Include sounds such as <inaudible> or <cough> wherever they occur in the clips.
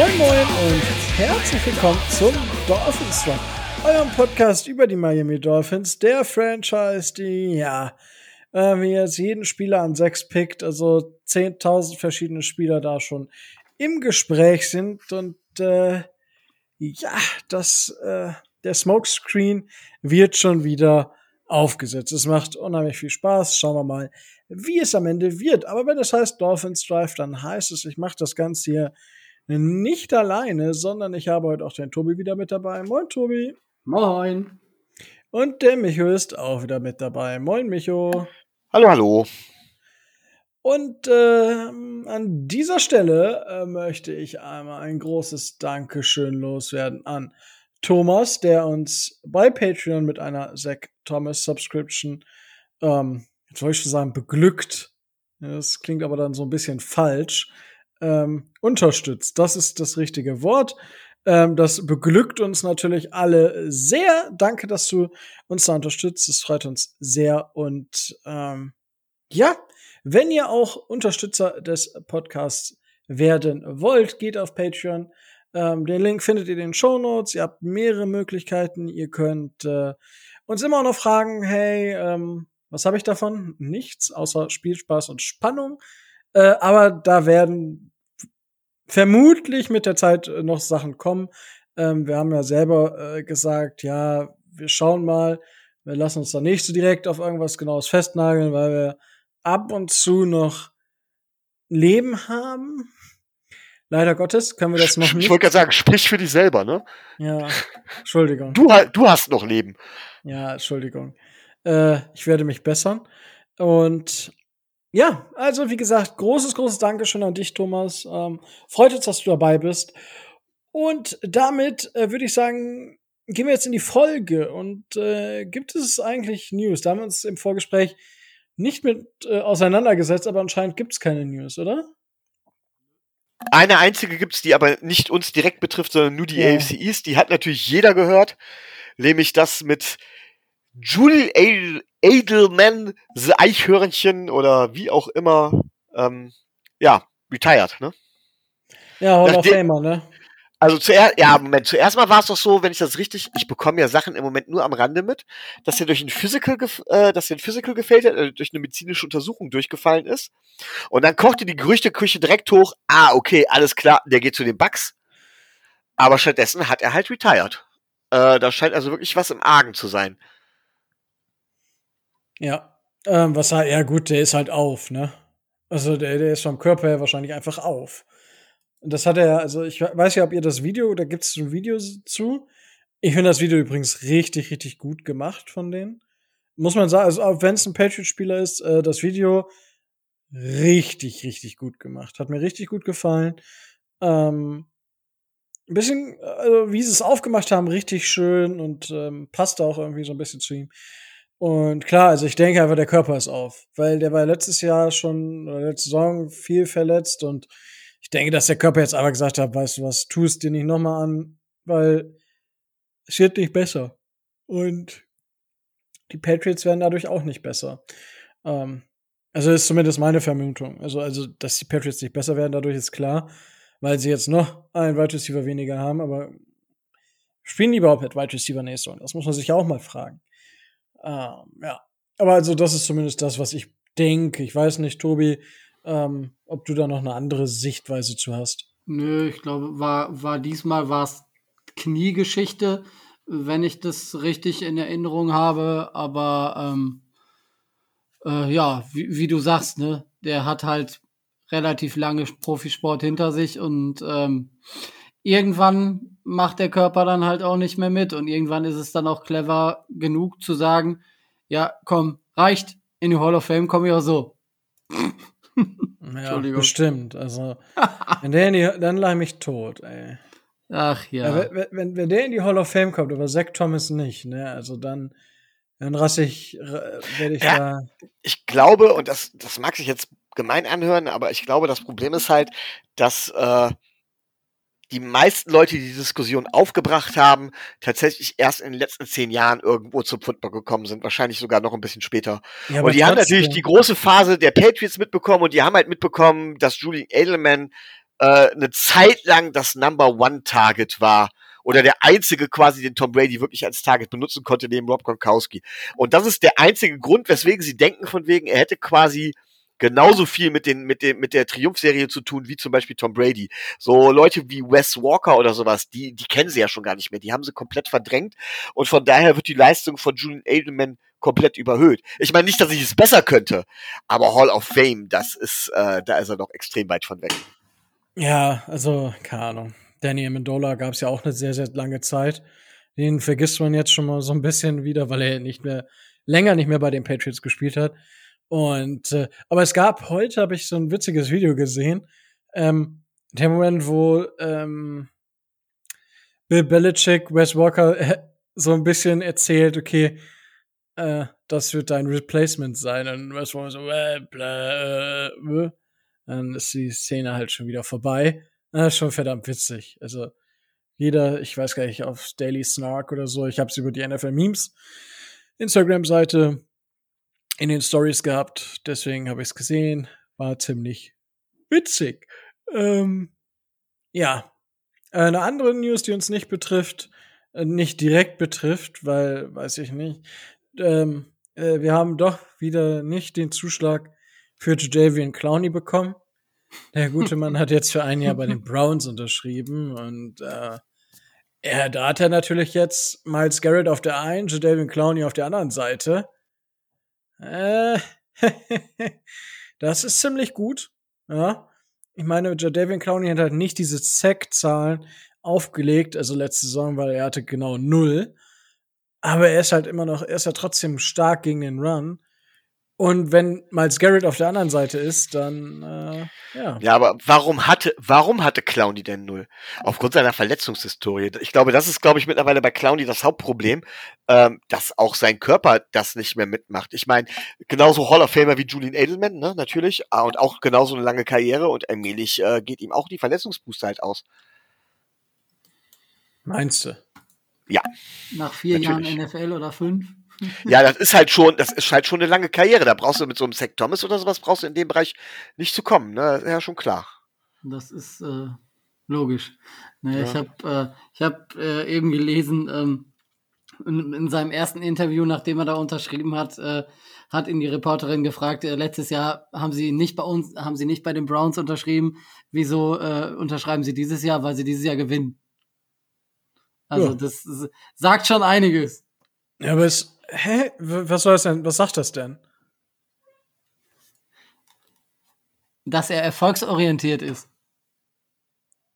Moin Moin und herzlich willkommen zum Dolphins Talk, eurem Podcast über die Miami Dolphins, der Franchise, die ja äh, wie jetzt jeden Spieler an sechs pickt, also 10.000 verschiedene Spieler da schon im Gespräch sind und äh, ja, das äh, der Smokescreen wird schon wieder aufgesetzt. Es macht unheimlich viel Spaß. Schauen wir mal, wie es am Ende wird. Aber wenn es heißt Dolphins Drive, dann heißt es, ich mache das Ganze hier nicht alleine, sondern ich habe heute auch den Tobi wieder mit dabei. Moin, Tobi. Moin. Und der Micho ist auch wieder mit dabei. Moin, Micho. Hallo, hallo. Und äh, an dieser Stelle äh, möchte ich einmal ein großes Dankeschön loswerden an Thomas, der uns bei Patreon mit einer Zack Thomas Subscription, ähm, jetzt wollte ich schon sagen, beglückt. Das klingt aber dann so ein bisschen falsch. Ähm, unterstützt. Das ist das richtige Wort. Ähm, das beglückt uns natürlich alle sehr. Danke, dass du uns da unterstützt. Das freut uns sehr. Und ähm, ja, wenn ihr auch Unterstützer des Podcasts werden wollt, geht auf Patreon. Ähm, den Link findet ihr in den Show Notes. Ihr habt mehrere Möglichkeiten. Ihr könnt äh, uns immer noch fragen, hey, ähm, was habe ich davon? Nichts, außer Spielspaß und Spannung. Äh, aber da werden vermutlich mit der Zeit äh, noch Sachen kommen. Ähm, wir haben ja selber äh, gesagt, ja, wir schauen mal. Wir lassen uns da nicht so direkt auf irgendwas Genaues festnageln, weil wir ab und zu noch Leben haben. Leider Gottes können wir das noch nicht. Ich wollte gerade sagen, sprich für dich selber, ne? Ja, Entschuldigung. Du, du hast noch Leben. Ja, Entschuldigung. Äh, ich werde mich bessern. Und ja, also wie gesagt, großes, großes Dankeschön an dich, Thomas. Ähm, freut uns, dass du dabei bist. Und damit äh, würde ich sagen, gehen wir jetzt in die Folge. Und äh, gibt es eigentlich News? Da haben wir uns im Vorgespräch nicht mit äh, auseinandergesetzt, aber anscheinend gibt es keine News, oder? Eine einzige gibt es, die aber nicht uns direkt betrifft, sondern nur die ja. AFC East. Die hat natürlich jeder gehört. Nämlich das mit Julie Edelman, The Eichhörnchen oder wie auch immer, ähm, ja, retired, ne? Ja, Hall of Famer, ne? Also zuerst, ja, Moment, zuerst mal war es doch so, wenn ich das richtig, ich bekomme ja Sachen im Moment nur am Rande mit, dass er durch ein Physical, äh, dass er ein Physical gefällt hat, äh, durch eine medizinische Untersuchung durchgefallen ist. Und dann kochte die Gerüchteküche direkt hoch, ah, okay, alles klar, der geht zu den Bucks. Aber stattdessen hat er halt retired. Äh, da scheint also wirklich was im Argen zu sein. Ja, ähm, was halt, ja gut, der ist halt auf, ne? Also der, der ist vom Körper her wahrscheinlich einfach auf. Und das hat er, also ich weiß ja, ob ihr das Video, da gibt es ein Video zu. Ich finde das Video übrigens richtig, richtig gut gemacht von denen. Muss man sagen, also auch wenn es ein Patriot-Spieler ist, äh, das Video richtig, richtig gut gemacht. Hat mir richtig gut gefallen. Ähm, ein bisschen, also wie sie es aufgemacht haben, richtig schön und ähm, passt auch irgendwie so ein bisschen zu ihm. Und klar, also ich denke einfach, der Körper ist auf, weil der war letztes Jahr schon, oder letzte Saison viel verletzt und ich denke, dass der Körper jetzt einfach gesagt hat, weißt du was, tu es dir nicht nochmal an, weil es wird nicht besser. Und die Patriots werden dadurch auch nicht besser. Ähm, also ist zumindest meine Vermutung. Also, also, dass die Patriots nicht besser werden, dadurch ist klar, weil sie jetzt noch einen Wide Receiver weniger haben, aber spielen die überhaupt mit Wide Receiver nächste Das muss man sich auch mal fragen. Ähm, ja. Aber also, das ist zumindest das, was ich denke. Ich weiß nicht, Tobi, ähm, ob du da noch eine andere Sichtweise zu hast. Nö, ich glaube, war, war diesmal war es Kniegeschichte, wenn ich das richtig in Erinnerung habe. Aber ähm, äh, ja, wie, wie, du sagst, ne, der hat halt relativ lange Profisport hinter sich und ähm, irgendwann macht der Körper dann halt auch nicht mehr mit und irgendwann ist es dann auch clever genug zu sagen, ja, komm, reicht, in die Hall of Fame komme ich auch so. ja, bestimmt. Also, wenn der in die, dann leih mich tot, ey. Ach ja. ja wenn, wenn, wenn, der in die Hall of Fame kommt, aber Zach Thomas nicht, ne? Also dann, dann rasse ich, werde ich ja, da. Ich glaube, und das, das mag sich jetzt gemein anhören, aber ich glaube, das Problem ist halt, dass äh, die meisten Leute, die die Diskussion aufgebracht haben, tatsächlich erst in den letzten zehn Jahren irgendwo zum Football gekommen sind, wahrscheinlich sogar noch ein bisschen später. Ja, und die haben natürlich die große Phase der Patriots mitbekommen und die haben halt mitbekommen, dass Julian Edelman äh, eine Zeit lang das Number One Target war oder der einzige quasi, den Tom Brady wirklich als Target benutzen konnte, neben Rob Gronkowski. Und das ist der einzige Grund, weswegen sie denken von wegen, er hätte quasi genauso viel mit den mit dem mit der Triumphserie zu tun wie zum Beispiel Tom Brady. So Leute wie Wes Walker oder sowas, die die kennen sie ja schon gar nicht mehr. Die haben sie komplett verdrängt und von daher wird die Leistung von Julian Edelman komplett überhöht. Ich meine nicht, dass ich es besser könnte, aber Hall of Fame, das ist äh, da ist er noch extrem weit von weg. Ja, also keine Ahnung. Danny Amendola gab es ja auch eine sehr sehr lange Zeit. Den vergisst man jetzt schon mal so ein bisschen wieder, weil er nicht mehr länger nicht mehr bei den Patriots gespielt hat. Und äh, aber es gab heute habe ich so ein witziges Video gesehen, ähm, der Moment, wo ähm, Bill Belichick Wes Walker äh, so ein bisschen erzählt, okay, äh, das wird dein Replacement sein. Und Wes Walker so, äh, bla, äh, äh. dann ist die Szene halt schon wieder vorbei. Das ist schon verdammt witzig. Also jeder, ich weiß gar nicht, auf Daily Snark oder so, ich habe es über die NFL Memes Instagram-Seite in den Stories gehabt, deswegen habe ich es gesehen. War ziemlich witzig. Ähm, ja. Eine andere News, die uns nicht betrifft, äh, nicht direkt betrifft, weil, weiß ich nicht. Ähm, äh, wir haben doch wieder nicht den Zuschlag für Jadavian Clowney bekommen. Der gute Mann hat jetzt für ein Jahr bei den Browns unterschrieben und äh, er, da hat er natürlich jetzt Miles Garrett auf der einen, Jadavian Clowney auf der anderen Seite. Äh, <laughs> das ist ziemlich gut. Ja. Ich meine, Jadavian Clowney hat halt nicht diese Sack-Zahlen aufgelegt, also letzte Saison, weil er hatte genau null. Aber er ist halt immer noch, er ist ja trotzdem stark gegen den Run. Und wenn Miles Garrett auf der anderen Seite ist, dann äh, ja. Ja, aber warum hatte, warum hatte Clowny denn null? Aufgrund seiner Verletzungshistorie. Ich glaube, das ist, glaube ich, mittlerweile bei Clowny das Hauptproblem, ähm, dass auch sein Körper das nicht mehr mitmacht. Ich meine, genauso Hall of Famer wie Julian Edelman, ne, natürlich, ah, und auch genauso eine lange Karriere und allmählich äh, geht ihm auch die Verletzungsbooster halt aus. Meinst du? Ja. Nach vier Natürlich. Jahren NFL oder fünf? Ja, das ist halt schon, das ist halt schon eine lange Karriere. Da brauchst du mit so einem Zach Thomas oder sowas brauchst du in dem Bereich nicht zu kommen, ne? Das ist Ja, schon klar. Das ist äh, logisch. Ne, Ja. Ich habe äh, ich hab, äh, eben gelesen, ähm, in, in seinem ersten Interview, nachdem er da unterschrieben hat, äh, hat ihn die Reporterin gefragt, äh, letztes Jahr haben sie nicht bei uns, haben sie nicht bei den Browns unterschrieben. Wieso äh, unterschreiben sie dieses Jahr? Weil sie dieses Jahr gewinnen. Also Ja. das ist, sagt schon einiges. Ja, aber es, hä? Was soll das denn? Was sagt das denn? Dass er erfolgsorientiert ist.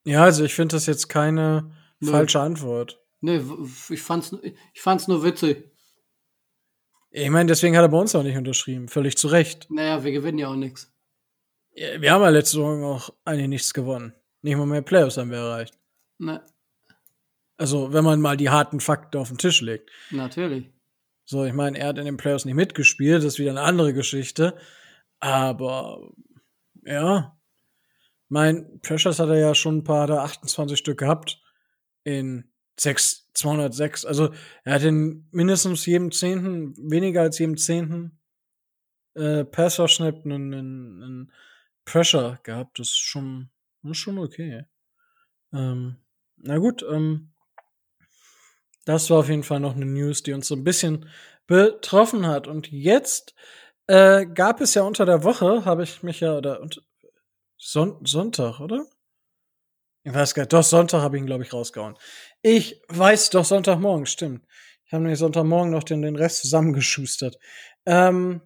Ja, also ich finde das jetzt keine Nö. falsche Antwort. Ne, w- ich fand's, ich fand's nur witzig. Ich meine, deswegen hat er bei uns auch nicht unterschrieben. Völlig zu Recht. Naja, wir gewinnen ja auch nichts. Ja, Wir haben ja letzte Saison auch eigentlich nichts gewonnen. Nicht mal mehr Playoffs haben wir erreicht. Ne, Also, wenn man mal die harten Fakten auf den Tisch legt. natürlich. So, ich meine, er hat in den Playoffs nicht mitgespielt, das ist wieder eine andere Geschichte. Aber ja, mein Pressures hat er ja schon ein paar, da 28 Stück gehabt in 6, 206. Also er hat in mindestens jedem Zehnten, weniger als jedem Zehnten äh, Passer-Schnitt einen, einen, einen Pressure gehabt. Das ist schon, das ist schon okay. Ähm, na gut, ähm, das war auf jeden Fall noch eine News, die uns so ein bisschen betroffen hat. Und jetzt äh, gab es ja unter der Woche, habe ich mich ja, oder und, Son Sonntag, oder? Ich weiß gar nicht, doch, Sonntag habe ich ihn, glaube ich, rausgehauen. Ich weiß doch, Sonntagmorgen, stimmt. Ich habe nämlich Sonntagmorgen noch den, den Rest zusammengeschustert. Ähm,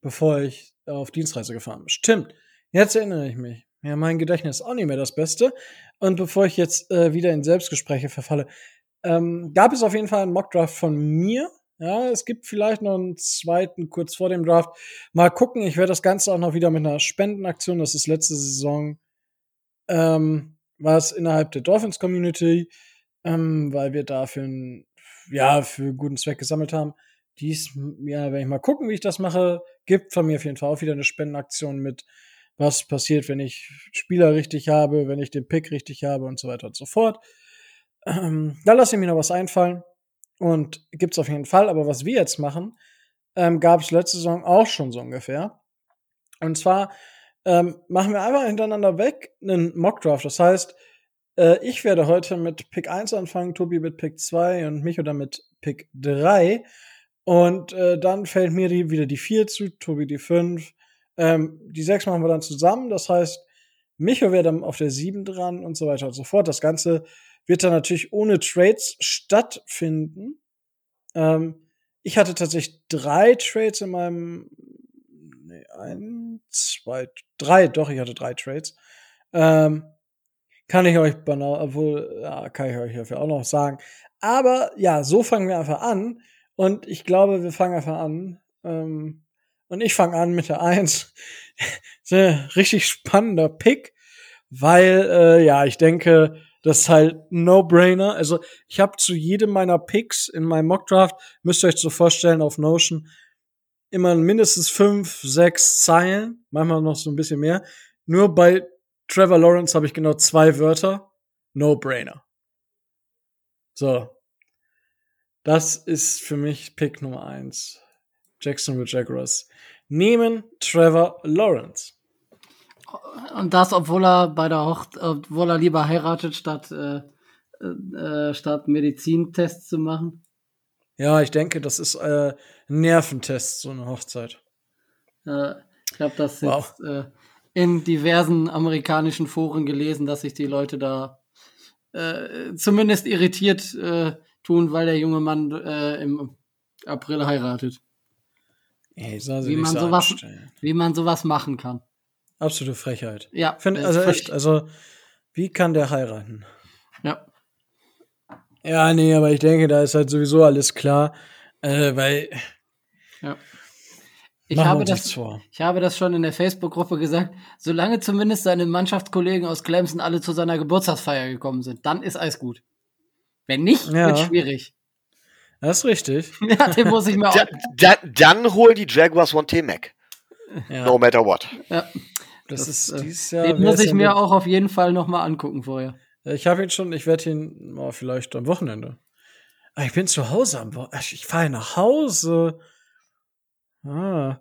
bevor ich auf Dienstreise gefahren bin. Stimmt. Jetzt erinnere ich mich. Ja, mein Gedächtnis ist auch nicht mehr das Beste. Und bevor ich jetzt äh, wieder in Selbstgespräche verfalle, ähm, gab es auf jeden Fall einen Mockdraft von mir. Ja, es gibt vielleicht noch einen zweiten kurz vor dem Draft. Mal gucken, ich werde das Ganze auch noch wieder mit einer Spendenaktion, das ist letzte Saison, ähm, war es innerhalb der Dolphins Community, ähm, weil wir dafür ein, ja, für guten Zweck gesammelt haben. Dies, ja, werde ich mal gucken, wie ich das mache. Gibt von mir auf jeden Fall auch wieder eine Spendenaktion mit, was passiert, wenn ich Spieler richtig habe, wenn ich den Pick richtig habe und so weiter und so fort. Ähm, da lasse ich mir noch was einfallen. Und gibt's auf jeden Fall. Aber was wir jetzt machen, ähm, gab es letzte Saison auch schon so ungefähr. Und zwar ähm, machen wir einfach hintereinander weg einen Mockdraft. Das heißt, äh, ich werde heute mit Pick 1 anfangen, Tobi mit Pick 2 und Micho dann mit Pick 3. Und äh, dann fällt mir die, wieder die 4 zu, Tobi die 5. Ähm, die 6 machen wir dann zusammen. Das heißt, Micho wäre dann auf der 7 dran und so weiter und so fort. Das Ganze wird dann natürlich ohne Trades stattfinden. Ähm, ich hatte tatsächlich drei Trades in meinem, nee, ein, zwei, drei, doch, ich hatte drei Trades. Ähm, kann ich euch obwohl, ja, kann ich euch dafür auch noch sagen. Aber ja, so fangen wir einfach an. Und ich glaube, wir fangen einfach an. Ähm, und ich fange an mit der Eins. <laughs> richtig spannender Pick, weil, äh, ja, ich denke, das ist halt No-Brainer. Also ich habe zu jedem meiner Picks in meinem Mockdraft, müsst ihr euch so vorstellen, auf Notion, immer mindestens fünf, sechs Zeilen, manchmal noch so ein bisschen mehr. Nur bei Trevor Lawrence habe ich genau zwei Wörter. No-Brainer. So. Das ist für mich Pick Nummer eins. Jacksonville Jaguars nehmen Trevor Lawrence. Und das, obwohl er bei der Hocht, obwohl er lieber heiratet, statt, äh, äh, statt Medizintests zu machen. Ja, ich denke, das ist äh, ein Nerventest, so eine Hochzeit. Äh, ich glaube, das wow. jetzt äh, in diversen amerikanischen Foren gelesen, dass sich die Leute da äh, zumindest irritiert tun, weil der junge Mann im April heiratet. Ey, wie, man so sowas, wie man sowas machen kann. Absolute Frechheit. Ja. Find, also echt, also wie kann der heiraten? Ja. Ja, nee, aber ich denke, da ist halt sowieso alles klar, äh, weil. Ja. Ich habe, das, vor. ich habe das schon in der Facebook-Gruppe gesagt. Solange zumindest seine Mannschaftskollegen aus Clemson alle zu seiner Geburtstagsfeier gekommen sind, dann ist alles gut. Wenn nicht, ja. wird schwierig. Das ist richtig. <laughs> ja, den muss ich mir auch. Da, da, dann hol die Jaguars One T-Mac. Ja. No matter what. Ja. Das, das ist äh, dieses Jahr. Den muss ich mir auch auf jeden Fall noch mal angucken vorher. Ich habe ihn schon, ich werde ihn oh, vielleicht am Wochenende. Ah, ich bin zu Hause am Wochenende. Ich fahre nach Hause. Ah.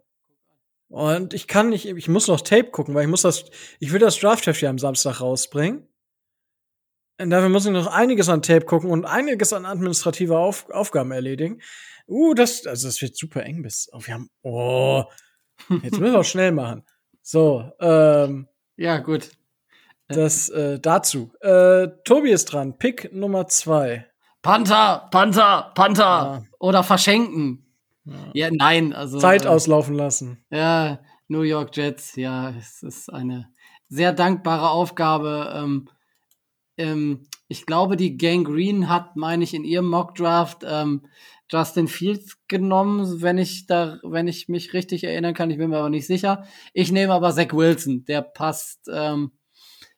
Und ich kann nicht, ich muss noch Tape gucken, weil ich muss das, ich will das Draftheft ja am Samstag rausbringen. Und dafür muss ich noch einiges an Tape gucken und einiges an administrative Auf, Aufgaben erledigen. Uh, das, also das wird super eng bis, oh, wir haben, oh, jetzt müssen wir auch schnell machen. So, ähm. Ja, gut. Das äh, dazu. Äh, Tobi ist dran. Pick Nummer zwei. Panther, Panther, Panther. Ja. Oder verschenken. Ja. ja, nein, also. Zeit äh, auslaufen lassen. Ja, New York Jets, ja, es ist eine sehr dankbare Aufgabe. Ähm, ähm, ich glaube, die Gang Green hat, meine ich, in ihrem Mockdraft ähm, Justin Fields genommen, wenn ich da, wenn ich mich richtig erinnern kann. Ich bin mir aber nicht sicher. Ich nehme aber Zach Wilson. Der passt, ähm,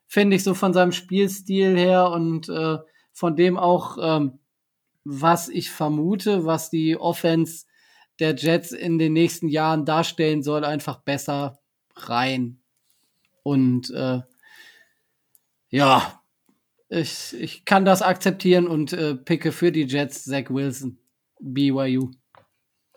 finde ich, so von seinem Spielstil her und äh, von dem auch, ähm, was ich vermute, was die Offense der Jets in den nächsten Jahren darstellen soll, einfach besser rein. Und äh, ja, ich, ich kann das akzeptieren und äh, picke für die Jets Zach Wilson. BYU.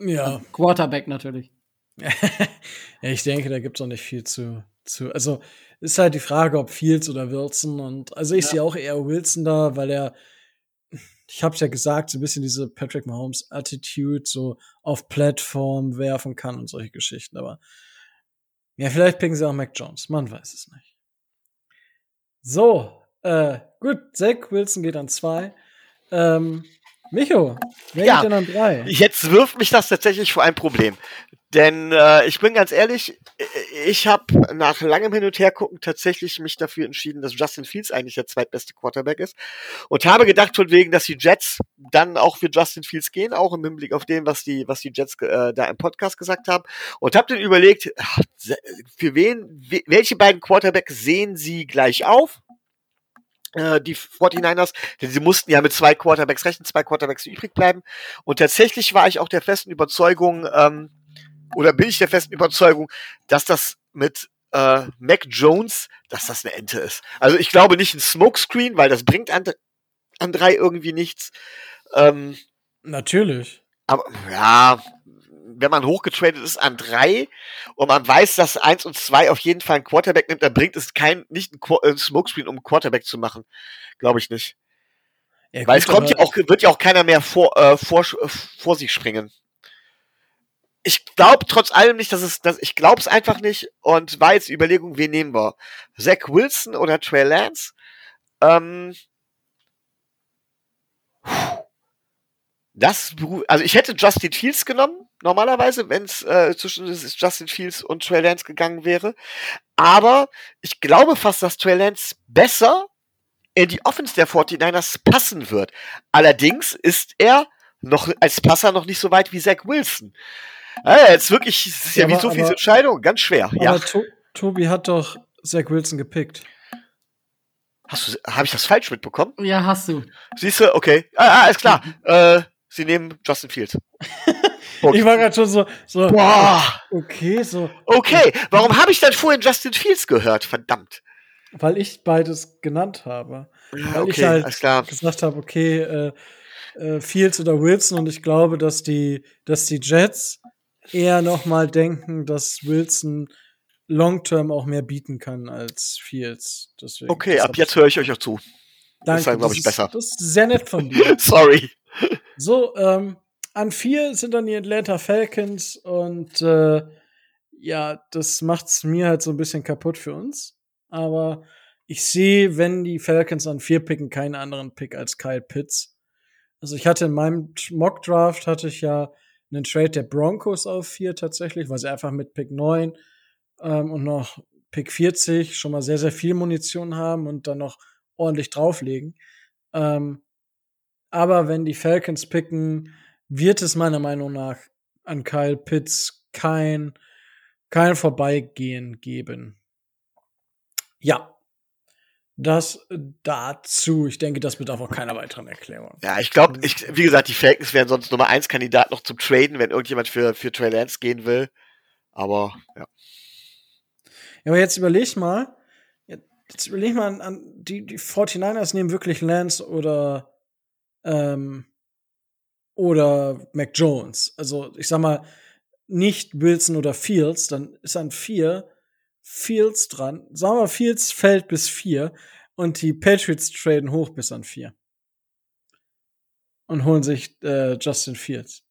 Ja. Also Quarterback natürlich. <laughs> ja, ich denke, da gibt es auch nicht viel zu, zu. Also ist halt die Frage, ob Fields oder Wilson. Und also ich ja. sehe auch eher Wilson da, weil er, ich habe es ja gesagt, so ein bisschen diese Patrick Mahomes Attitude so auf Plattform werfen kann und solche Geschichten. Aber ja, vielleicht picken sie auch Mac Jones. Man weiß es nicht. So, äh, gut, Zach Wilson geht an zwei. Ähm, Micho, wer ja, geht denn an drei? Jetzt wirft mich das tatsächlich vor ein Problem. Denn äh, ich bin ganz ehrlich, ich habe nach langem Hin und Her gucken tatsächlich mich dafür entschieden, dass Justin Fields eigentlich der zweitbeste Quarterback ist. Und habe gedacht von wegen, dass die Jets dann auch für Justin Fields gehen, auch im Hinblick auf dem, was die, was die Jets äh, da im Podcast gesagt haben. Und habe dann überlegt, für wen, welche beiden Quarterbacks sehen sie gleich auf? Äh, die 49ers, denn sie mussten ja mit zwei Quarterbacks rechnen, zwei Quarterbacks übrig bleiben. Und tatsächlich war ich auch der festen Überzeugung, ähm, oder bin ich der festen Überzeugung, dass das mit äh, Mac Jones, dass das eine Ente ist. Also ich glaube nicht ein Smokescreen, weil das bringt an, an drei irgendwie nichts. Ähm, Natürlich. Aber ja, wenn man hochgetradet ist, an drei und man weiß, dass eins und zwei auf jeden Fall ein Quarterback nimmt, dann bringt es kein, nicht ein, Qu ein Smokescreen, um einen Quarterback zu machen. Glaube ich nicht. Ja, Weil es kommt ja auch, wird ja auch keiner mehr vor, äh, vor, äh, vor sich springen. Ich glaube trotz allem nicht, dass es, dass, ich glaube es einfach nicht und war jetzt die Überlegung, wen nehmen wir? Zach Wilson oder Trey Lance? Ähm, das, also ich hätte Justin Fields genommen, normalerweise, wenn es äh, zwischen Justin Fields und Trey Lance gegangen wäre. Aber ich glaube fast, dass Trey Lance besser in die Offense der 49ers passen wird. Allerdings ist er noch als Passer noch nicht so weit wie Zach Wilson. Ja, jetzt wirklich, es ist ja, Ja, wie so viele aber- Entscheidungen, ganz schwer. Aber Ja. to Tobi hat doch Zach Wilson gepickt. Hast du, habe ich das falsch mitbekommen? Ja, hast du. Siehst du, okay. Ah, ah, alles klar. <laughs> äh, sie nehmen Justin Fields. <laughs> Ich war gerade schon so, so Boah. okay, so, Okay, warum habe ich dann vorhin Justin Fields gehört? Verdammt. weil ich beides genannt habe. Ja, Weil ich okay, halt alles klar. gesagt habe, okay, äh, äh, Fields oder Wilson und ich glaube, dass die, dass die Jets eher noch mal denken, dass Wilson long-term auch mehr bieten kann als Fields. Deswegen, Okay, das ab jetzt ich- höre ich euch auch zu. Danke, ist dann, glaub ich, ist- besser. Das ist sehr nett von dir. <laughs> Sorry. So, ähm, an vier sind dann die Atlanta Falcons und äh, ja, das macht's mir halt so ein bisschen kaputt für uns. Aber ich sehe, wenn die Falcons an vier picken, keinen anderen Pick als Kyle Pitts. Also ich hatte in meinem Mock Draft hatte ich ja einen Trade der Broncos auf vier tatsächlich, weil sie einfach mit Pick 9 ähm, und noch Pick 40 schon mal sehr, sehr viel Munition haben und dann noch ordentlich drauflegen. Ähm, aber wenn die Falcons picken, wird es meiner Meinung nach an Kyle Pitts kein, kein Vorbeigehen geben. Ja. Das dazu. Ich denke, das bedarf auch keiner weiteren Erklärung. Ja, ich glaube, ich, wie gesagt, die Falcons wären sonst Nummer 1 Kandidat noch zum Traden, wenn irgendjemand für, für Trey Lance gehen will. Aber, ja. Ja, aber jetzt überleg mal, jetzt überleg mal an, an die, die 49ers nehmen wirklich Lance oder, ähm, oder Mac Jones. Also, ich sag mal, nicht Wilson oder Fields, dann ist an vier Fields dran. Sagen wir, mal, Fields fällt bis vier und die Patriots traden hoch bis an vier. Und holen sich äh, Justin Fields.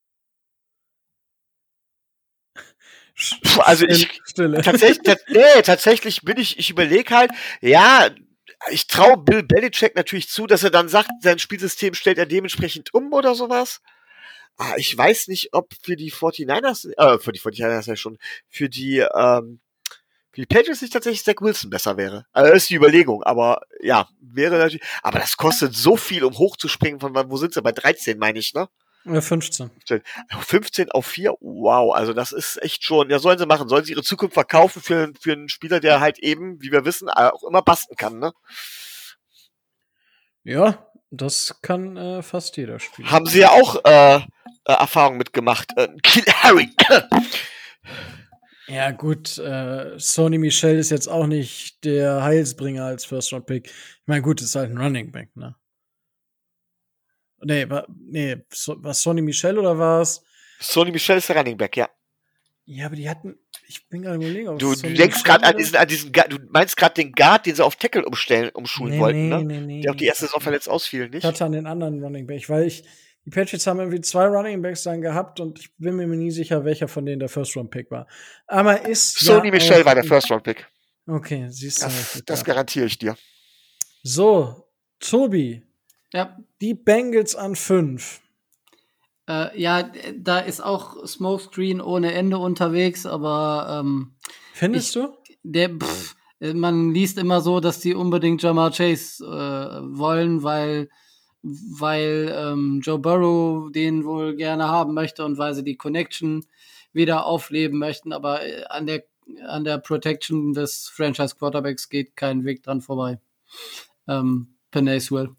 Also ich, Stille. tatsächlich, tats- nee, tatsächlich bin ich, ich überlege halt, ja, ich traue Bill Belichick natürlich zu, dass er dann sagt, sein Spielsystem stellt er dementsprechend um oder sowas. Ah, ich weiß nicht, ob für die 49ers, äh, für die 49ers ja schon, für die, ähm, für die Patriots nicht tatsächlich Zach Wilson besser wäre. Also das ist die Überlegung, aber ja, wäre natürlich, aber das kostet so viel, um hochzuspringen von, wo sind sie? Bei 13, meine ich, ne? Äh, 15. 15 auf 4, wow, also das ist echt schon, ja, sollen sie machen, sollen sie ihre Zukunft verkaufen für, für einen Spieler, der halt eben, wie wir wissen, auch immer basten kann, ne? Ja, das kann äh, fast jeder spielen. Haben sie ja auch äh, äh, Erfahrung mitgemacht. Äh, Kill Harry. Ja, gut, äh, Sony Michel ist jetzt auch nicht der Heilsbringer als First-Round-Pick. Ich meine, gut, ist halt ein Running Back, ne? Nee, war, nee, so, war Sony Michel oder war's? Sony Michel ist der Running Back, ja. Ja, aber die hatten, ich bin gerade überlegen, ob Du, es du Sonny denkst gerade an diesen, an diesen, du meinst gerade den Guard, den sie auf Tackle umstellen, umschulen nee, wollten, nee, ne? nee, nee. Der auch die erste Saison verletzt ausfiel, Ich nicht? hatte an den anderen Running Back, weil ich, die Patriots haben irgendwie zwei Running Backs dann gehabt und ich bin mir nie sicher, welcher von denen der First-Round-Pick war. Aber ist Sony ja Michel war der First Round Pick. Okay, siehst du. Das, das garantiere ich dir. So, Tobi, Ja, die Bengals an fünf. äh, ja, da ist auch Smokescreen ohne Ende unterwegs, aber ähm, Findest Ich- du? der, pff, äh, man liest immer so, dass die unbedingt Jamar Chase äh, wollen, weil, weil ähm, Joe Burrow den wohl gerne haben möchte und weil sie die Connection wieder aufleben möchten, aber äh, an der an der Protection des Franchise Quarterbacks geht kein Weg dran vorbei. Ähm. Ja.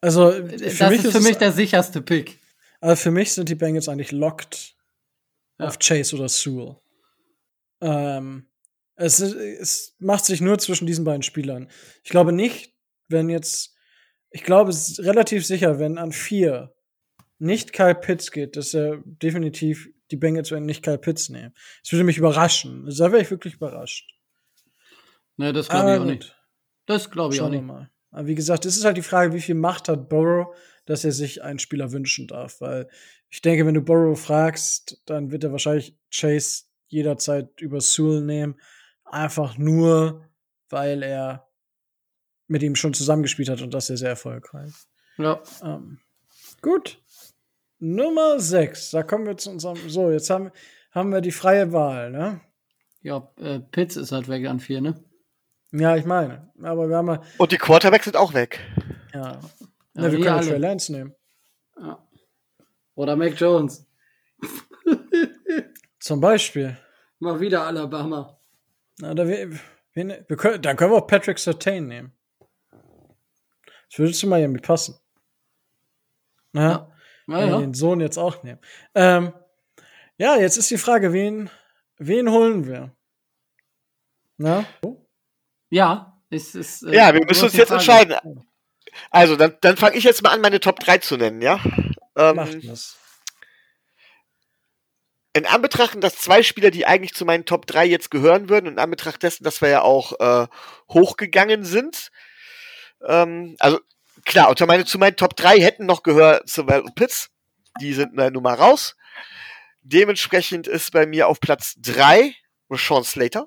Also für Das mich ist für mich der sicherste Pick. also für mich sind die Bengals eigentlich locked Ja. auf Chase oder Sewell. Ähm, es, es macht sich nur zwischen diesen beiden Spielern. Ich glaube nicht, wenn jetzt, ich glaube es ist relativ sicher, wenn an vier nicht Kyle Pitts geht, dass er definitiv die Bengals werden nicht Kyle Pitts nehmen. Das würde mich überraschen. Also da wäre ich wirklich überrascht. Ne, das glaube ich auch nicht. Das glaube ich Schauen auch nicht. mal. Aber wie gesagt, es ist halt die Frage, wie viel Macht hat Burrow, dass er sich einen Spieler wünschen darf. Weil ich denke, wenn du Burrow fragst, dann wird er wahrscheinlich Chase jederzeit über Sewell nehmen. Einfach nur, weil er mit ihm schon zusammengespielt hat und das ist sehr erfolgreich. Ja. Ähm, gut. Nummer 6. Da kommen wir zu unserem. So, jetzt haben, haben wir die freie Wahl, ne? Ja, äh, Pitts ist halt weg an vier, ne? Ja, ich meine. Aber wir haben ja. Und die Quarterbacks sind auch weg. ja. Ja, Na, wir die können alle. Trey Lance nehmen. Ja. Oder Mac Jones. <laughs> Zum Beispiel. Mal wieder Alabama. Na, Oder wir, wir, wir können, dann können wir auch Patrick Sertain nehmen. Das würde zu Miami passen. Na, Ja. Ja, ja. den Sohn jetzt auch nehmen. Ähm, ja, jetzt ist die Frage, wen, wen holen wir? Na? Ja es ist. äh, Ja, wir müssen uns jetzt Frage. entscheiden. Also, dann, dann fange ich jetzt mal an, meine Top 3 zu nennen, ja? Macht Ähm, das. in Anbetracht, dass zwei Spieler, die eigentlich zu meinen Top 3 jetzt gehören würden, und in Anbetracht dessen, dass wir ja auch äh, hochgegangen sind, ähm, also klar, unter meine, zu meinen Top 3 hätten noch gehört Sewell und Pitts. Die sind äh, nun mal raus. Dementsprechend ist bei mir auf Platz 3 Rashawn Slater.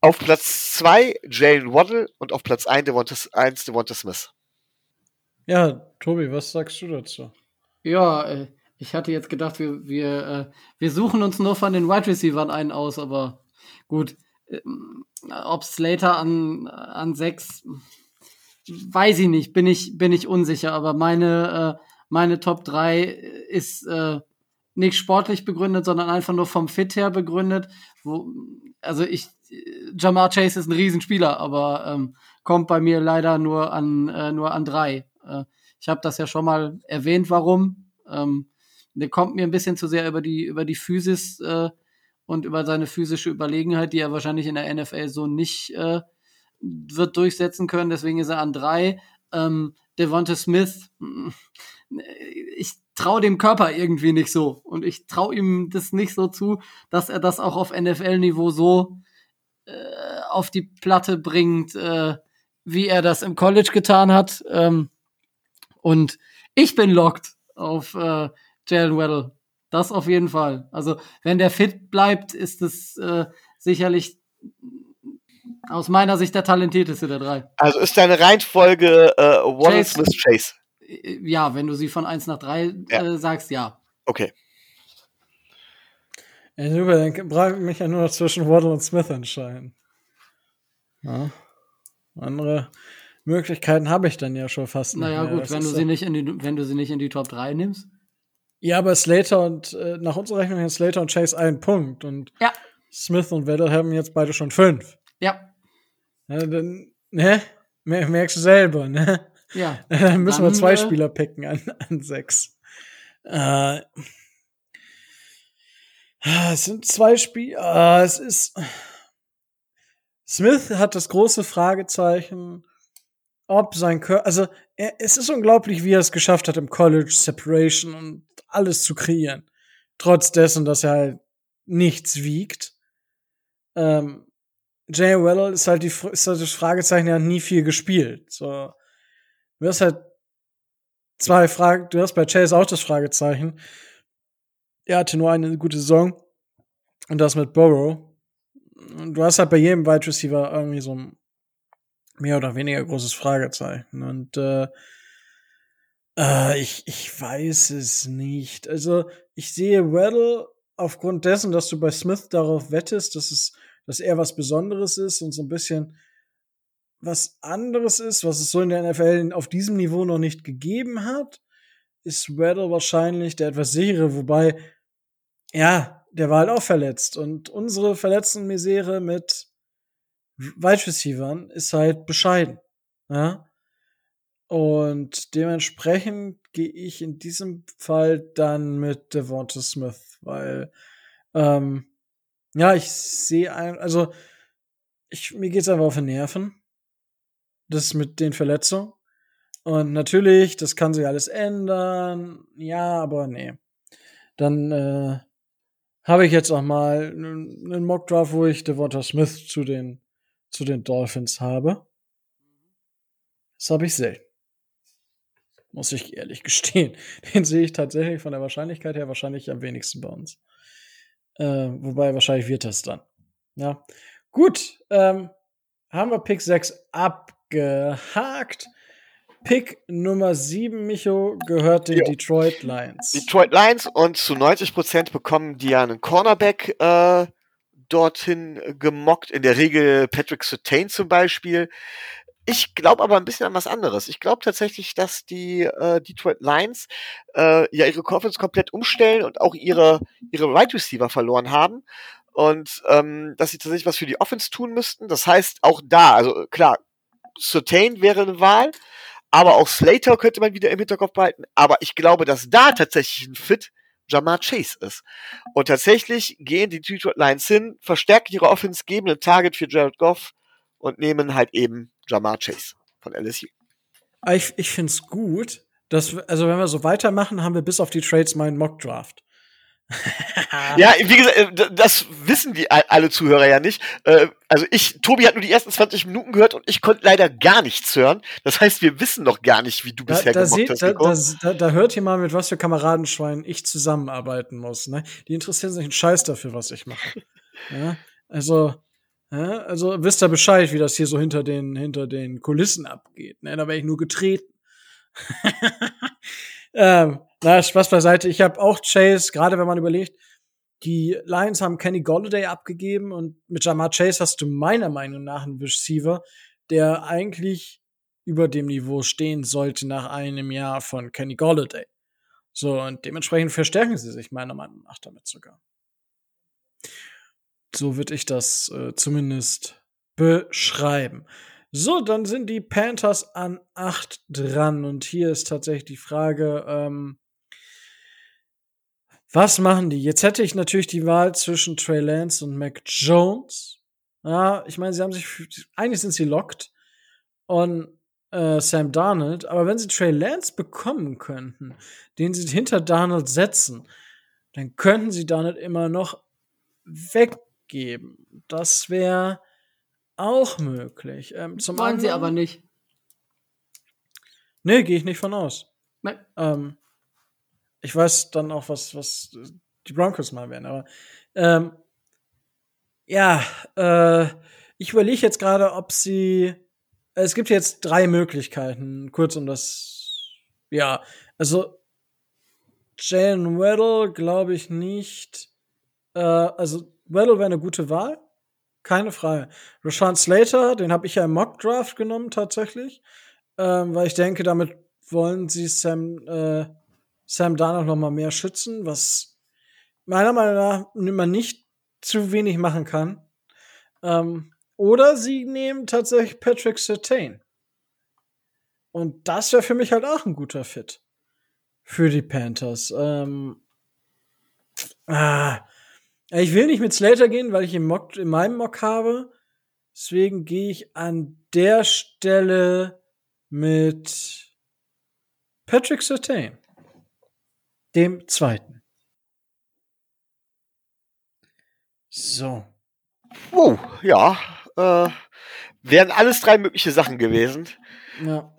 Auf Platz 2 Jalen Waddle und auf Platz 1 Devonta, 1 Devonta Smith. Ja, Tobi, was sagst du dazu? Ja, äh, ich hatte jetzt gedacht, wir, wir, äh, wir suchen uns nur von den Wide Receivers einen aus, aber gut. Ähm, ob Slater an, an sechs, weiß ich nicht, bin ich, bin ich unsicher, aber meine, äh, meine Top 3 ist nicht sportlich begründet, sondern einfach nur vom Fit her begründet. Wo, also ich, Jamar Chase ist ein Riesenspieler, aber ähm, kommt bei mir leider nur an, äh, nur an drei. Äh, ich habe das ja schon mal erwähnt, warum. Ähm, der kommt mir ein bisschen zu sehr über die, über die Physis äh, und über seine physische Überlegenheit, die er wahrscheinlich in der NFL so nicht äh, wird durchsetzen können. Deswegen ist er an drei. Ähm, Devonta Smith, mm, ich traue dem Körper irgendwie nicht so. Und ich traue ihm das nicht so zu, dass er das auch auf NFL-Niveau so äh, auf die Platte bringt, äh, wie er das im College getan hat. Ähm, und ich bin locked auf äh, Jalen Weddle. Das auf jeden Fall. Also, wenn der fit bleibt, ist es äh, sicherlich aus meiner Sicht der talentierteste der drei. Also ist deine Reihenfolge äh, Waddle, Chase. Smith, Chase. Äh, Ja, wenn du sie von 1 nach 3 Ja. äh, sagst, ja. Okay. Ja, super, dann brauche ich mich ja nur noch zwischen Waddle und Smith entscheiden. Ja. Andere Möglichkeiten habe ich dann ja schon fast nicht Naja, mehr. gut, Das wenn du, sie nicht in die, wenn du sie nicht in die Top 3 nimmst. Ja, aber Slater und äh, nach unserer Rechnung haben Slater und Chase einen Punkt und Ja. Smith und Weddle haben jetzt beide schon fünf. Ja. Ja, dann, ne? Mer- Merkst du selber, ne? Ja. <laughs> Dann müssen wir Dann, zwei äh, Spieler picken an, an sechs. Äh, es sind zwei Spieler. es ist. Smith hat das große Fragezeichen, ob sein Körper. Also, er, es ist unglaublich, wie er es geschafft hat, im College Separation und alles zu kreieren. Trotz dessen, dass er halt nichts wiegt. Ähm, Jay Weddle ist halt, die, ist halt das Fragezeichen, er hat nie viel gespielt. So. Du hast halt zwei Fragen, du hast bei Chase auch das Fragezeichen. Er hatte nur eine gute Saison. Und das mit Burrow. Und du hast halt bei jedem Wide Receiver irgendwie so ein mehr oder weniger großes Fragezeichen. Und äh, äh, ich, ich weiß es nicht. Also, ich sehe Weddle aufgrund dessen, dass du bei Smith darauf wettest, dass es, dass er was Besonderes ist und so ein bisschen was anderes ist, was es so in der NFL auf diesem Niveau noch nicht gegeben hat, ist Weddle wahrscheinlich der etwas sichere, wobei, ja, der war halt auch verletzt. Und unsere verletzten Misere mit Wide Receivern ist halt bescheiden. Ja. Und dementsprechend gehe ich in diesem Fall dann mit Devonta Smith, weil ähm, ja, ich sehe ein, also ich, mir geht's einfach auf die Nerven. Das mit den Verletzungen. Und natürlich, das kann sich alles ändern. Ja, aber nee. Dann äh, habe ich jetzt auch mal einen Mockdraft, wo ich Devonta Smith zu den, zu den Dolphins habe. Das habe ich selten. Muss ich ehrlich <laughs> gestehen. Den sehe ich tatsächlich von der Wahrscheinlichkeit her wahrscheinlich am wenigsten bei uns. Äh, wobei wahrscheinlich wird das dann. Ja. Gut, ähm, haben wir Pick 6 abgehakt. Pick Nummer 7, Micho, gehört den jo. Detroit Lions. Detroit Lions und zu 90 Prozent bekommen die ja einen Cornerback äh, dorthin gemockt. In der Regel Patrick Sertain zum Beispiel. Ich glaube aber ein bisschen an was anderes. Ich glaube tatsächlich, dass die äh, Detroit Lions äh, ja ihre Conference komplett umstellen und auch ihre ihre Right Receiver verloren haben und ähm, dass sie tatsächlich was für die Offense tun müssten. Das heißt auch da, also klar, Certain wäre eine Wahl, aber auch Slater könnte man wieder im Hinterkopf behalten. Aber ich glaube, dass da tatsächlich ein Fit Jamar Chase ist. Und tatsächlich gehen die Detroit Lions hin, verstärken ihre Offense, geben ein Target für Jared Goff und nehmen halt eben Jamar Chase von LSU. Ich, ich finde es gut, dass, also wenn wir so weitermachen, haben wir bis auf die Trades mal einen Mock Draft. <laughs> ja, wie gesagt, äh, das wissen die alle Zuhörer ja nicht. Äh, also ich, Tobi hat nur die ersten 20 Minuten gehört und ich konnte leider gar nichts hören. Das heißt, wir wissen noch gar nicht, wie du da, bisher da gemockt hast. Da, da, da, hört ihr mal, mit was für Kameradenschweinen ich zusammenarbeiten muss. Ne? Die interessieren sich einen Scheiß dafür, was ich mache. <laughs> ja? Also, ja? also wisst ihr Bescheid, wie das hier so hinter den, hinter den Kulissen abgeht. Ne? Da wäre ich nur getreten. <laughs> ähm, na, Spaß beiseite. Ich habe auch Chase, gerade wenn man überlegt, die Lions haben Kenny Golladay abgegeben und mit Jamar Chase hast du meiner Meinung nach einen Receiver, der eigentlich über dem Niveau stehen sollte nach einem Jahr von Kenny Golladay. So, und dementsprechend verstärken sie sich meiner Meinung nach damit sogar. So würde ich das äh, zumindest beschreiben. So, dann sind die Panthers an 8 dran. Und hier ist tatsächlich die Frage, ähm, was machen die? Jetzt hätte ich natürlich die Wahl zwischen Trey Lance und Mac Jones. Ja, ich meine, sie haben sich, eigentlich sind sie locked. Und äh, Sam Darnold. Aber wenn sie Trey Lance bekommen könnten, den sie hinter Darnold setzen, dann könnten sie Darnold immer noch weggeben. Das wäre auch möglich. Ähm, zum Wollen sie aber nicht. Nee, gehe ich nicht von aus. Nein. Ähm, ich weiß dann auch, was, was die Broncos mal werden, aber ähm, ja, äh, ich überlege jetzt gerade, ob sie. Es gibt jetzt drei Möglichkeiten, kurz um das. Ja, also Jalen Weddle glaube ich nicht. Äh, also Weddle wäre eine gute Wahl. Keine Frage. Rashawn Slater, den habe ich ja im Mock Draft genommen tatsächlich, ähm, weil ich denke, damit wollen sie Sam äh, Sam Darnold noch mal mehr schützen, was meiner Meinung nach man nicht zu wenig machen kann. Ähm, oder sie nehmen tatsächlich Patrick Sertain. Und das wäre für mich halt auch ein guter Fit für die Panthers. Ähm, ah, ich will nicht mit Slater gehen, weil ich im Mock, in meinem Mock habe. Deswegen gehe ich an der Stelle mit Patrick Sertain, dem zweiten. So. Oh, ja. Äh, wären alles drei mögliche Sachen gewesen. Ja.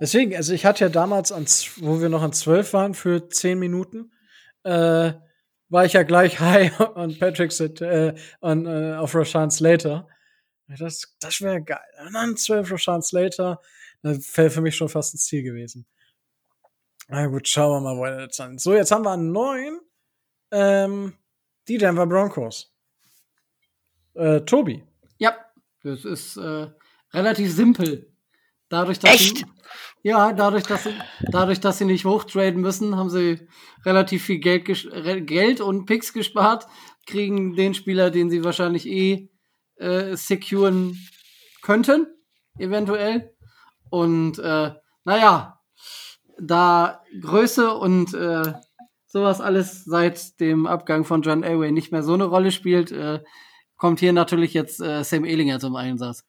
Deswegen, also ich hatte ja damals, an, wo wir noch an zwölf waren, für zehn Minuten, äh, war ich ja gleich <laughs> high on Patrick äh, on, äh, auf Rashan Slater. Das, das wäre geil. Und dann 12 Rashan Slater, das wäre für mich schon fast ein Ziel gewesen. Na gut, schauen wir mal, wo er jetzt sind. So, jetzt haben wir einen neuen. Ähm, die Denver Broncos. Äh, Tobi. Ja, das ist äh, relativ simpel. Dadurch, dass Echt? Sie, ja, dadurch, dass sie, dadurch, dass sie nicht hochtraden müssen, haben sie relativ viel Geld, Geld und Picks gespart, kriegen den Spieler, den sie wahrscheinlich eh äh, securen könnten, eventuell. Und äh, naja, da Größe und äh, sowas alles seit dem Abgang von John Elway nicht mehr so eine Rolle spielt, äh, kommt hier natürlich jetzt äh, Sam Ehlinger zum Einsatz.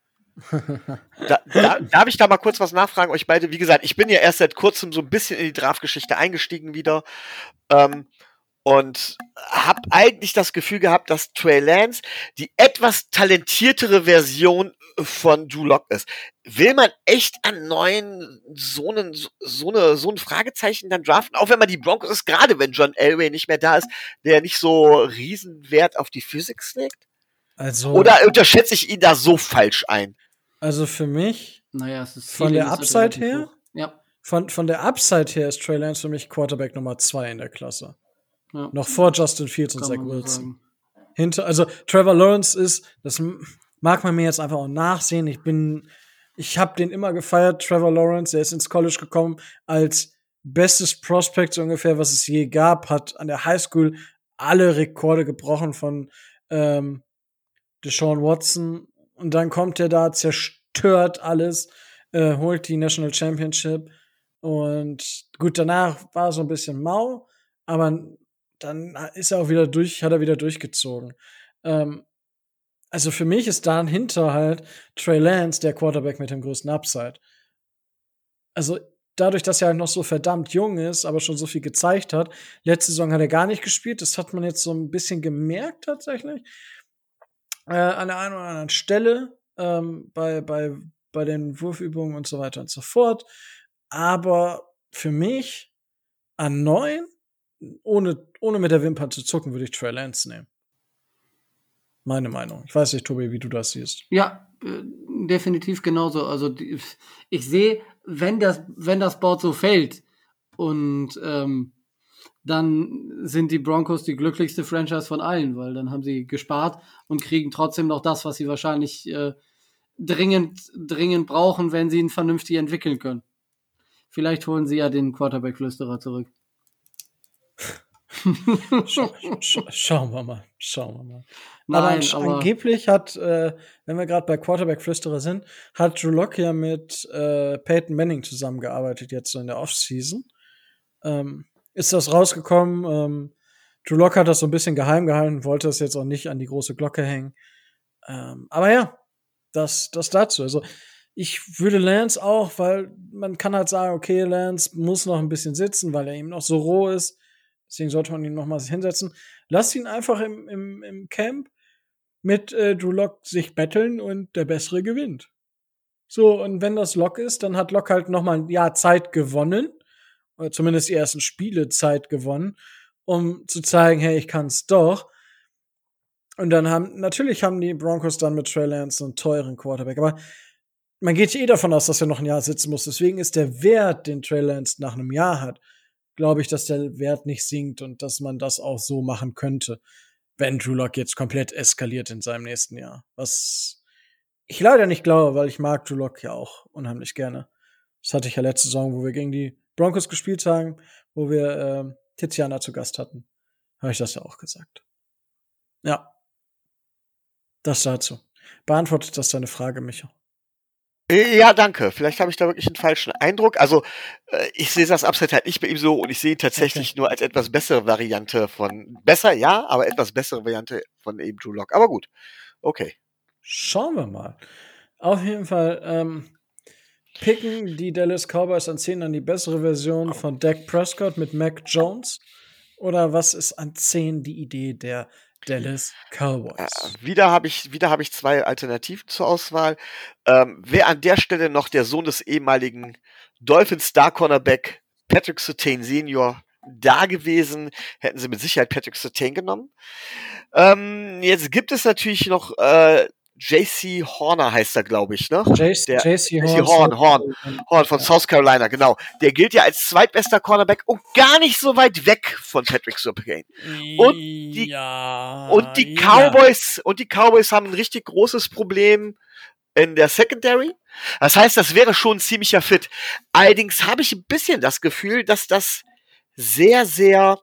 Da, da, darf ich da mal kurz was nachfragen, euch beide? Wie gesagt, ich bin ja erst seit kurzem so ein bisschen in die Draftgeschichte eingestiegen wieder. Ähm, und habe eigentlich das Gefühl gehabt, dass Trey Lance die etwas talentiertere Version von Drew Lock ist. Will man echt an neuen so einen so eine so ein Fragezeichen dann draften, auch wenn man die Broncos ist, gerade wenn John Elway nicht mehr da ist, der nicht so Riesenwert auf die Physics legt? Also oder unterschätze ich ihn da so falsch ein? Also für mich, naja, es ist von der Upside her, ja. von, von der Upside her ist Trey Lance für mich Quarterback Nummer zwei in der Klasse. Ja. Noch vor Justin Fields und Zach Wilson. Hinter, also Trevor Lawrence ist, das mag man mir jetzt einfach auch nachsehen. Ich bin, ich habe den immer gefeiert, Trevor Lawrence. Er ist ins College gekommen als bestes Prospect so ungefähr, was es je gab, hat an der Highschool alle Rekorde gebrochen von ähm, Deshaun Watson. Und dann kommt er da, zerstört alles, äh, holt die National Championship. Und gut, danach war so ein bisschen mau, aber dann ist er auch wieder durch, hat er wieder durchgezogen. Ähm, also für mich ist da hinter halt Trey Lance der Quarterback mit dem größten Upside. Also dadurch, dass er halt noch so verdammt jung ist, aber schon so viel gezeigt hat. Letzte Saison hat er gar nicht gespielt. Das hat man jetzt so ein bisschen gemerkt tatsächlich. Äh, an der einen oder anderen Stelle ähm, bei, bei, bei den Wurfübungen und so weiter und so fort. Aber für mich an neun ohne, ohne mit der Wimper zu zucken, würde ich Trey Lance nehmen. Meine Meinung. Ich weiß nicht, Tobi, wie du das siehst. Ja, äh, definitiv genauso. Also ich sehe, wenn das, wenn das Board so fällt und ähm, dann sind die Broncos die glücklichste Franchise von allen, weil dann haben sie gespart und kriegen trotzdem noch das, was sie wahrscheinlich äh, dringend, dringend brauchen, wenn sie ihn vernünftig entwickeln können. Vielleicht holen sie ja den Quarterback-Flüsterer zurück. Scha scha schauen wir mal, schauen wir mal. Nein, aber, aber angeblich hat, äh, wenn wir gerade bei Quarterback-Flüsterer sind, hat Drew Locke ja mit äh, Peyton Manning zusammengearbeitet jetzt so in der Offseason. Ähm, ist das rausgekommen? Ähm, Drew Locke hat das so ein bisschen geheim gehalten, wollte das jetzt auch nicht an die große Glocke hängen. Ähm, aber ja, das, das dazu. Also ich würde Lance auch, weil man kann halt sagen, okay, Lance muss noch ein bisschen sitzen, weil er eben noch so roh ist. Deswegen sollte man ihn noch mal hinsetzen. Lass ihn einfach im, im, im Camp mit äh, Drew Lock sich betteln und der Bessere gewinnt. So, und wenn das Lock ist, dann hat Lock halt noch mal ein Jahr Zeit gewonnen. Oder zumindest die ersten Spiele Zeit gewonnen, um zu zeigen, hey, ich kann's doch. Und dann haben, natürlich haben die Broncos dann mit Trey Lance einen teuren Quarterback. Aber man geht eh davon aus, dass er noch ein Jahr sitzen muss. Deswegen ist der Wert, den Trey Lance nach einem Jahr hat, glaube ich, dass der Wert nicht sinkt und dass man das auch so machen könnte, wenn Drew Lock jetzt komplett eskaliert in seinem nächsten Jahr. Was ich leider nicht glaube, weil ich mag Drew Lock ja auch unheimlich gerne. Das hatte ich ja letzte Saison, wo wir gegen die Broncos gespielt haben, wo wir äh, Tiziana zu Gast hatten. Habe ich das ja auch gesagt. Ja. Das dazu. Beantwortet das deine Frage, Micha? Äh, ja, danke. Vielleicht habe ich da wirklich einen falschen Eindruck. Also, äh, ich sehe das Upside halt nicht bei ihm so und ich sehe ihn tatsächlich okay. nur als etwas bessere Variante von, besser, ja, aber etwas bessere Variante von eben Drew Lock. Aber gut. Okay. Schauen wir mal. Auf jeden Fall, ähm, picken die Dallas Cowboys an 10 dann die bessere Version von Dak Prescott mit Mac Jones? Oder was ist an 10 die Idee der Dallas Cowboys. Äh, wieder habe ich, habe ich zwei Alternativen zur Auswahl. Ähm, Wäre an der Stelle noch der Sohn des ehemaligen Dolphins Star Cornerback Patrick Sertain Senior da gewesen, hätten sie mit Sicherheit Patrick Sertain genommen. Ähm, jetzt gibt es natürlich noch äh, JC Horner heißt er, glaube ich, ne? JC Horn, Horn, Horn von South Carolina, genau. Der gilt ja als zweitbester Cornerback und gar nicht so weit weg von Patrick Surtain. Und die, ja, und die Cowboys, ja. und die Cowboys haben ein richtig großes Problem in der Secondary. Das heißt, das wäre schon ein ziemlicher Fit. Allerdings habe ich ein bisschen das Gefühl, dass das sehr, sehr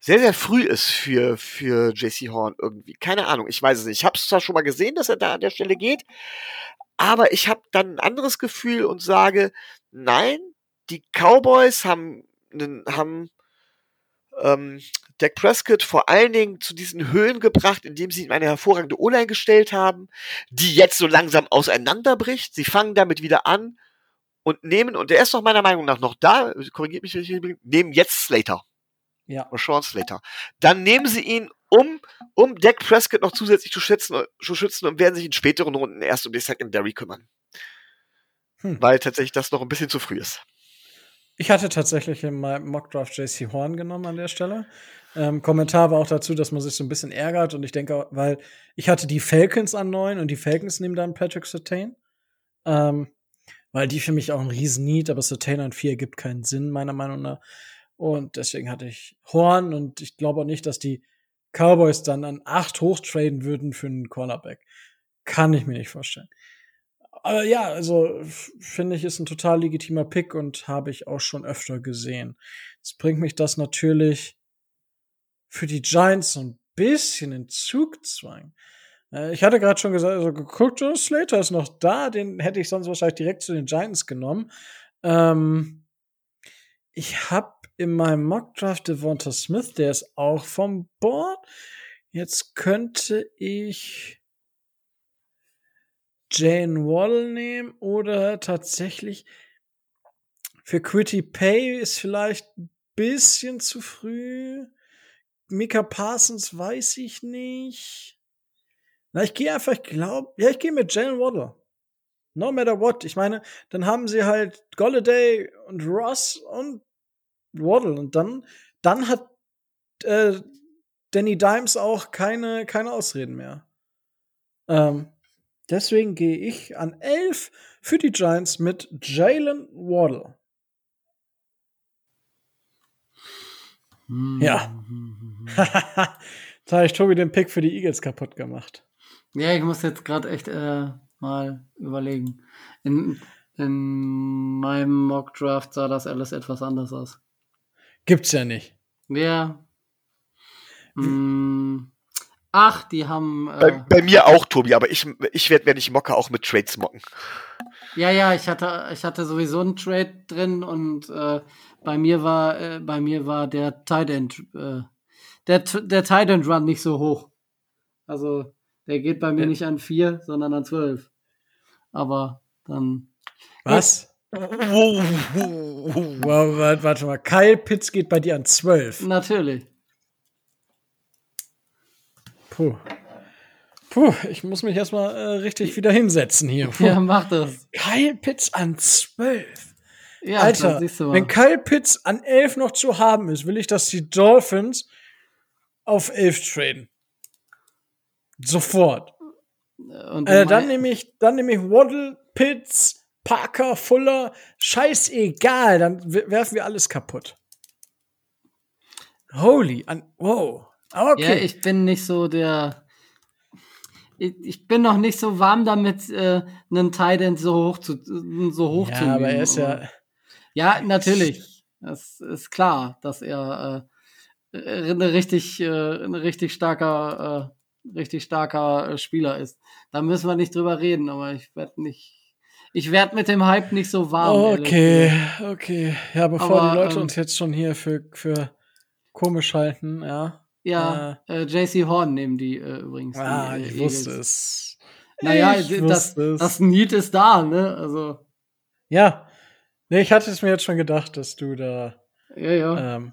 sehr, sehr früh ist für, für JC Horn irgendwie. Keine Ahnung, ich weiß es nicht. Ich habe es zwar schon mal gesehen, dass er da an der Stelle geht, aber ich habe dann ein anderes Gefühl und sage, nein, die Cowboys haben, haben ähm, Dak Prescott vor allen Dingen zu diesen Höhen gebracht, indem sie ihm eine hervorragende O-Line gestellt haben, die jetzt so langsam auseinanderbricht. Sie fangen damit wieder an und nehmen, und der ist doch meiner Meinung nach noch da, korrigiert mich, wenn ich nehmen jetzt Slater. Ja. Oder Sean Slater. Dann nehmen sie ihn, um, um Dak Prescott noch zusätzlich zu schützen, zu schützen und werden sich in späteren Runden erst um die Secondary kümmern. Hm. Weil tatsächlich das noch ein bisschen zu früh ist. Ich hatte tatsächlich in meinem Mockdraft JC Horn genommen an der Stelle. Ähm, Kommentar war auch dazu, dass man sich so ein bisschen ärgert und ich denke, weil ich hatte die Falcons an neun und die Falcons nehmen dann Patrick Sertain. Ähm, weil die für mich auch ein riesen Need, aber Sertain an vier gibt keinen Sinn, meiner Meinung nach. Und deswegen hatte ich Horn und ich glaube auch nicht, dass die Cowboys dann an acht hochtraden würden für einen Cornerback. Kann ich mir nicht vorstellen. Aber ja, also finde ich, ist ein total legitimer Pick und habe ich auch schon öfter gesehen. Jetzt bringt mich das natürlich für die Giants so ein bisschen in Zugzwang. Äh, ich hatte gerade schon gesagt, also geguckt, oh, Slater ist noch da, den hätte ich sonst wahrscheinlich direkt zu den Giants genommen. Ähm, ich habe in meinem Mockdraft Devonta Smith, der ist auch vom Board. Jetzt könnte ich Jane Wall nehmen oder tatsächlich für Quitty Pay ist vielleicht ein bisschen zu früh. Mika Parsons weiß ich nicht. Na, ich gehe einfach, ich glaube, ja, ich gehe mit Jalen Waddle. No matter what. Ich meine, dann haben sie halt Golladay und Ross und Waddle und dann, dann hat äh, Danny Dimes auch keine, keine Ausreden mehr. Ähm, deswegen gehe ich an 11 für die Giants mit Jalen Waddle. Hm. Ja. <laughs> <laughs> da habe ich Tobi den Pick für die Eagles kaputt gemacht. Ja, ich muss jetzt gerade echt äh, mal überlegen. In, in meinem Mock Draft sah das alles etwas anders aus. Gibt's ja nicht. Ja. Hm. Ach, die haben. Bei, Äh, bei mir auch, Tobi, aber ich, ich werde, wenn ich mocke, auch mit Trades mocken. ja, ja, ich hatte, ich hatte sowieso einen Trade drin und äh, bei mir war, äh, bei mir war der Tight End, äh, der, der Tight End Run nicht so hoch. Also der geht bei mir Ja. nicht an vier, sondern an zwölf. Aber dann. Was? Wow, warte, warte mal. Kyle Pitts geht bei dir an 12. Natürlich. Puh. Puh, ich muss mich erstmal äh, richtig wieder hinsetzen hier. <laughs> Puh. Ja, mach das. Kyle Pitts an 12. Ja, Alter, wenn Kyle Pitts an 11 noch zu haben ist, will ich, dass die Dolphins auf 11 traden. Sofort. Äh, dann nehme ich, dann nehme ich Waddle, Pitts, Parker, Fuller. Scheißegal, dann werfen wir alles kaputt. Holy, an, wow. Ja, Okay. ich bin nicht so der. Ich, ich bin noch nicht so warm damit, äh, einen Tight End so hoch zu so hoch zu ja, aber nehmen. er ist ja. Ja, natürlich. Das ist klar, dass er äh, eine richtig, äh, ein richtig starker, äh, richtig starker äh, Spieler ist. Da müssen wir nicht drüber reden, aber ich werde nicht, ich werde mit dem Hype nicht so warm. ehrlich Okay, okay. Ja, bevor Aber, die Leute ähm, uns jetzt schon hier für, für komisch halten, ja. Ja, äh, JC Horn nehmen die äh, übrigens. die, Ah, äh, ich wusste es. Naja, ich das, wusste es. das Need ist da, ne? Also, Ja. Nee, ich hatte es mir jetzt schon gedacht, dass du da ja, ja. ähm,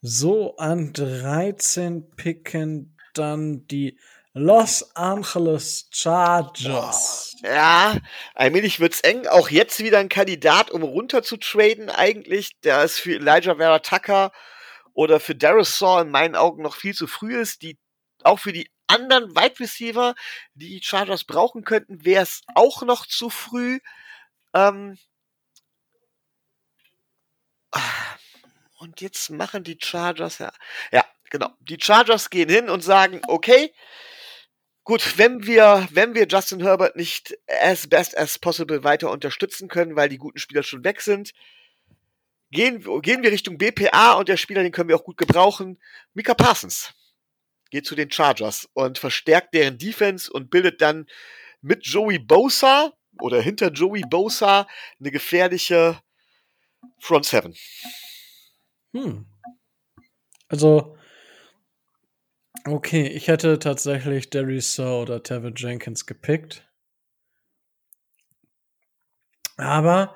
so an 13 picken dann die Los Angeles Chargers. Ja, allmählich wird's eng. Auch jetzt wieder ein Kandidat, um runter zu traden eigentlich, der ist für Elijah Vera Tucker oder für Darius Saw in meinen Augen noch viel zu früh ist. Die, auch für die anderen Wide Receiver, die die Chargers brauchen könnten, wäre es auch noch zu früh. Ähm, und jetzt machen die Chargers, ja, ja, genau. Die Chargers gehen hin und sagen, okay, Gut, wenn wir, wenn wir Justin Herbert nicht as best as possible weiter unterstützen können, weil die guten Spieler schon weg sind, gehen, gehen wir Richtung BPA und der Spieler, den können wir auch gut gebrauchen. Mika Parsons geht zu den Chargers und verstärkt deren Defense und bildet dann mit Joey Bosa oder hinter Joey Bosa eine gefährliche Front Seven. Hm. Also, okay, ich hätte tatsächlich Darius Saw oder Tevin Jenkins gepickt. Aber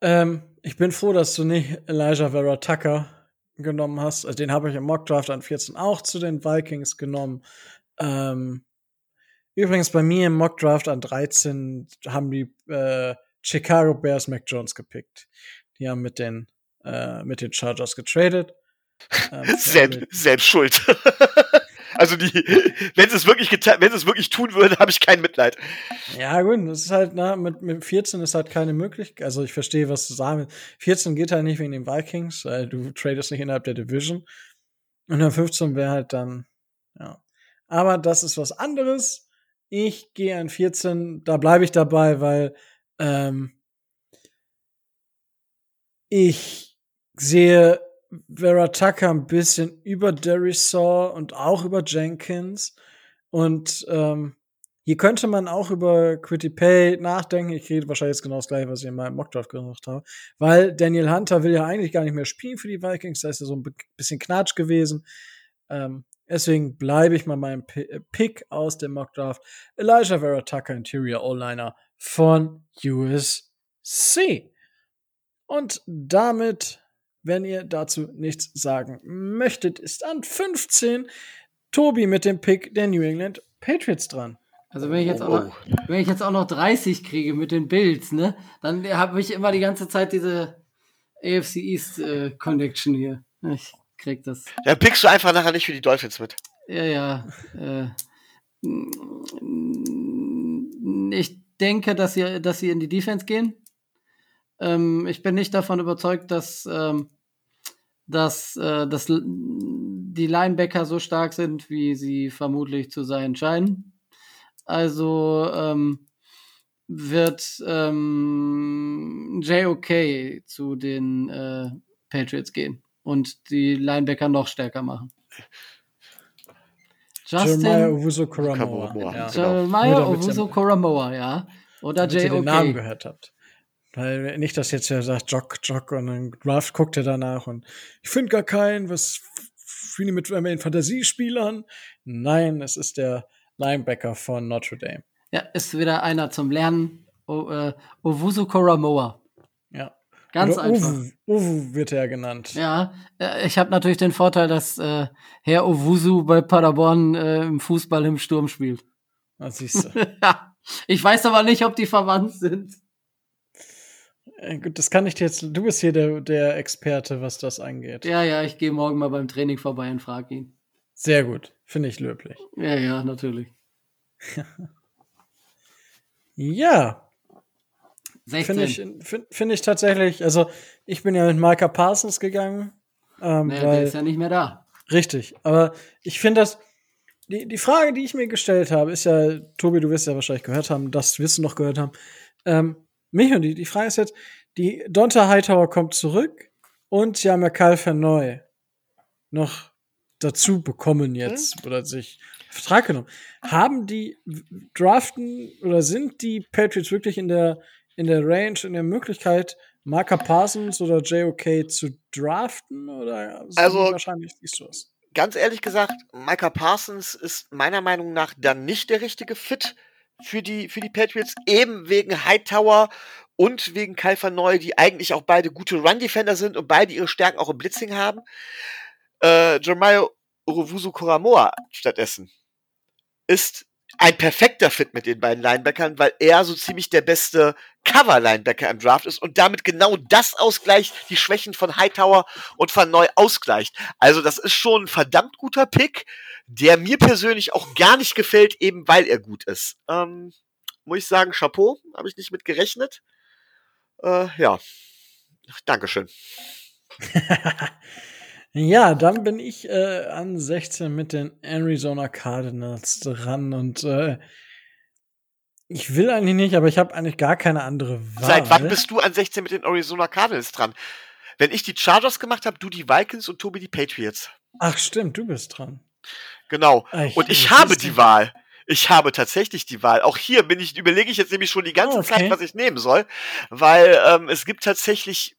ähm, ich bin froh, dass du nicht Elijah Vera Tucker genommen hast. Also den habe ich im Mockdraft an 14 auch zu den Vikings genommen. Ähm, übrigens bei mir im Mockdraft an 13 haben die äh, Chicago Bears Mac Jones gepickt. Die haben mit den äh, mit den Chargers getradet. Ähm, <laughs> selbst, selbst schuld. <laughs> Also die, wenn sie es wirklich wenn sie es wirklich tun würden, habe ich kein Mitleid. Ja, gut, das ist halt, na, mit, mit 14 ist halt keine Möglichkeit. Also ich verstehe, was du sagst. 14 geht halt nicht wegen den Vikings, weil du tradest nicht innerhalb der Division. Und dann 15 wäre halt dann, ja. Aber das ist was anderes. Ich gehe an 14, da bleibe ich dabei, weil ähm, ich sehe Vera Tucker ein bisschen über Darius Saw und auch über Jenkins. Und ähm, hier könnte man auch über Quitty Pay nachdenken. Ich rede wahrscheinlich jetzt genau das gleiche, was ich in meinem Mockdraft gemacht habe. Weil Daniel Hunter will ja eigentlich gar nicht mehr spielen für die Vikings. Da ist ja so ein bisschen Knatsch gewesen. Ähm, deswegen bleibe ich mal meinem äh, Pick aus dem Mockdraft. Elijah Vera Tucker, Interior O-Liner von USC. Und damit wenn ihr dazu nichts sagen möchtet, ist an 15 Tobi mit dem Pick der New England Patriots dran. Also wenn ich jetzt auch noch, oh. wenn ich jetzt auch noch 30 kriege mit den Bills, ne, dann habe ich immer die ganze Zeit diese AFC East äh, Connection hier. Ich krieg das. Ja, pickst du einfach nachher nicht für die Dolphins mit. Ja, ja. Äh, ich denke, dass sie, dass sie in die Defense gehen. Ähm, ich bin nicht davon überzeugt, dass ähm, dass, äh, dass die Linebacker so stark sind, wie sie vermutlich zu sein scheinen. Also ähm, wird ähm, JOK zu den äh, Patriots gehen und die Linebacker noch stärker machen. Justin Jeremiah Owusu Karamoa. Ja. Jeremiah Owusu Karamoa, ja. Oder JOK. Ihr den Namen gehört habt. Weil nicht, dass jetzt er sagt, Jock, Jock, und dann Draft guckt er danach und ich finde gar keinen, was finde ich mit meinen Fantasiespielern? Nein, es ist der Linebacker von Notre Dame. Ja, ist wieder einer zum Lernen. O, äh, Owusu Koramoa. Ja. Ganz Oder einfach. Uwu, Uwu wird er genannt. Ja, äh, ich habe natürlich den Vorteil, dass äh, Herr Owusu bei Paderborn äh, im Fußball im Sturm spielt. Das siehst du. <laughs> ja. Ich weiß aber nicht, ob die verwandt sind. Äh, gut, das kann ich dir jetzt. Du bist hier der, der Experte, was das angeht. Ja, ja, ich gehe morgen mal beim Training vorbei und frage ihn. Sehr gut. Finde ich löblich. Ja, ja, natürlich. <laughs> ja. Finde ich, find, find ich tatsächlich, also ich bin ja mit Micah Parsons gegangen. Ähm, naja, weil, der ist ja nicht mehr da. Richtig, aber ich finde das, die, die Frage, die ich mir gestellt habe, ist ja, Tobi, du wirst ja wahrscheinlich gehört haben, das wirst du noch gehört haben. Ähm, Micho, die, die Frage ist jetzt, die Donta Hightower kommt zurück und sie haben ja Karl Verneu noch dazu bekommen jetzt hm? oder sich Vertrag genommen. Haben die draften oder sind die Patriots wirklich in der in der Range, in der Möglichkeit, Marker Parsons oder JOK zu draften oder also wahrscheinlich siehst du es? Ganz ehrlich gesagt, Micah Parsons ist meiner Meinung nach dann nicht der richtige Fit für die, für die Patriots, eben wegen Hightower und wegen Kyle Neu, die eigentlich auch beide gute Run-Defender sind und beide ihre Stärken auch im Blitzing haben. Äh, Jeremiah Uruvusu Koramoa stattdessen ist ein perfekter Fit mit den beiden Linebackern, weil er so ziemlich der beste Cover-Linebacker im Draft ist und damit genau das ausgleicht, die Schwächen von Hightower und von Neu ausgleicht. Also das ist schon ein verdammt guter Pick der mir persönlich auch gar nicht gefällt, eben weil er gut ist. Ähm, muss ich sagen, Chapeau, habe ich nicht mit gerechnet. Äh, ja, Dankeschön. <laughs> ja, dann bin ich äh, an 16 mit den Arizona Cardinals dran und äh, ich will eigentlich nicht, aber ich habe eigentlich gar keine andere Wahl. Seit wann bist du an 16 mit den Arizona Cardinals dran? Wenn ich die Chargers gemacht habe, du die Vikings und Tobi die Patriots. Ach stimmt, du bist dran. Genau. Ich, und ich habe die Wahl. Ich habe tatsächlich die Wahl. Auch hier bin ich, überlege ich jetzt nämlich schon die ganze oh, okay. Zeit, was ich nehmen soll, weil ähm, es gibt tatsächlich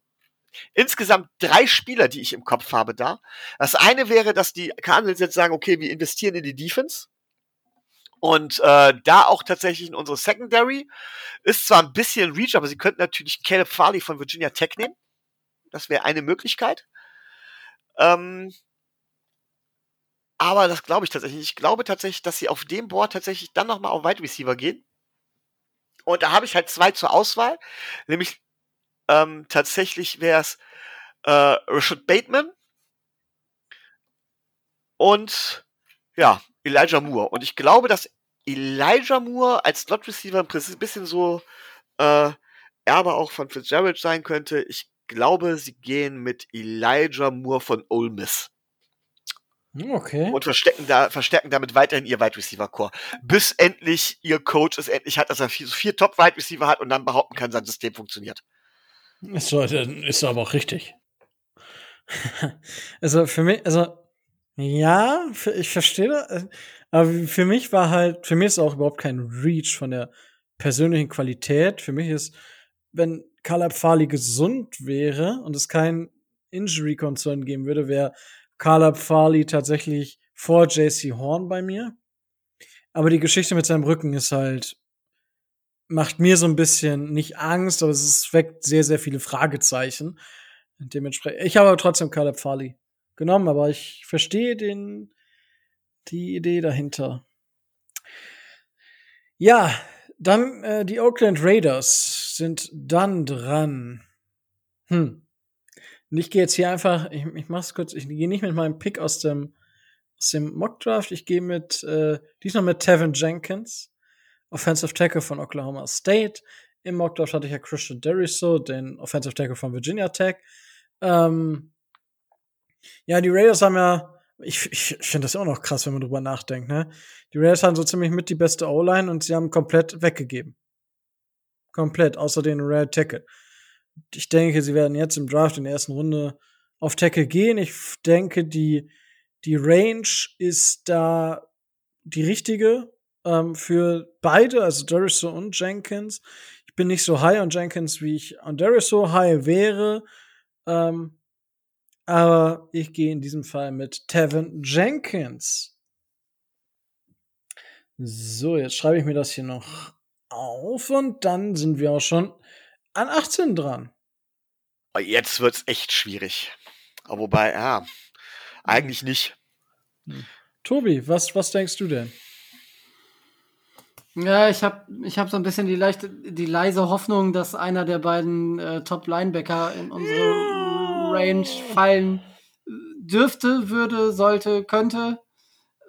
insgesamt drei Spieler, die ich im Kopf habe da. Das eine wäre, dass die Cardinals jetzt sagen, okay, wir investieren in die Defense. Und äh, da auch tatsächlich in unsere Secondary ist zwar ein bisschen Reach, aber sie könnten natürlich Caleb Farley von Virginia Tech nehmen. Das wäre eine Möglichkeit. Ähm, aber das glaube ich tatsächlich. Ich glaube tatsächlich, dass sie auf dem Board tatsächlich dann nochmal auf Wide Receiver gehen. Und da habe ich halt zwei zur Auswahl. Nämlich ähm, tatsächlich wäre es äh, Rashad Bateman und ja, Elijah Moore. Und ich glaube, dass Elijah Moore als Slot Receiver ein bisschen so äh, Erbe auch von Fitzgerald sein könnte. Ich glaube, sie gehen mit Elijah Moore von Ole Miss. Okay. Und verstecken da, verstärken damit weiterhin ihr Wide Receiver Core. Bis endlich ihr Coach es endlich hat, dass er vier, vier Top Wide Receiver hat und dann behaupten kann, sein System funktioniert. Ist, ist aber auch richtig. <laughs> also für mich, also ja, ich verstehe das. Aber für mich war halt, für mich ist auch überhaupt kein Reach von der persönlichen Qualität. Für mich ist, wenn Caleb Farley gesund wäre und es kein Injury-Concern geben würde, wäre Caleb Farley tatsächlich vor JC Horn bei mir. Aber die Geschichte mit seinem Rücken ist halt, macht mir so ein bisschen nicht Angst, aber es weckt sehr, sehr viele Fragezeichen. Dementsprechend, ich habe aber trotzdem Caleb Farley genommen, aber ich verstehe den, die Idee dahinter. Ja, dann äh, die Oakland Raiders sind dann dran. Hm. Und ich gehe jetzt hier einfach, ich, ich mach's kurz, ich gehe nicht mit meinem Pick aus dem, aus dem Mockdraft, ich gehe mit, äh, diesmal mit Tevin Jenkins, Offensive Tackle von Oklahoma State. Im Mockdraft hatte ich ja Christian Deriso, den Offensive Tackle von Virginia Tech. Ähm, ja, die Raiders haben ja, ich, ich finde das immer noch krass, wenn man drüber nachdenkt, ne? Die Raiders haben so ziemlich mit die beste O-Line und sie haben komplett weggegeben. Komplett, außer den Red Tackle. Ich denke, sie werden jetzt im Draft in der ersten Runde auf Tackle gehen. Ich denke, die, die Range ist da die richtige ähm, für beide, also Dariso und Jenkins. Ich bin nicht so high on Jenkins, wie ich on Dariso high wäre. Ähm, aber ich gehe in diesem Fall mit Tevin Jenkins. So, jetzt schreibe ich mir das hier noch auf und dann sind wir auch schon an 18 dran. Jetzt wird's echt schwierig. Aber wobei, ja, eigentlich nicht. Hm. Tobi, was, was denkst du denn? Ja, ich habe ich hab so ein bisschen die leichte, die leise Hoffnung, dass einer der beiden äh, Top-Linebacker in unsere Range fallen dürfte, würde, sollte, könnte.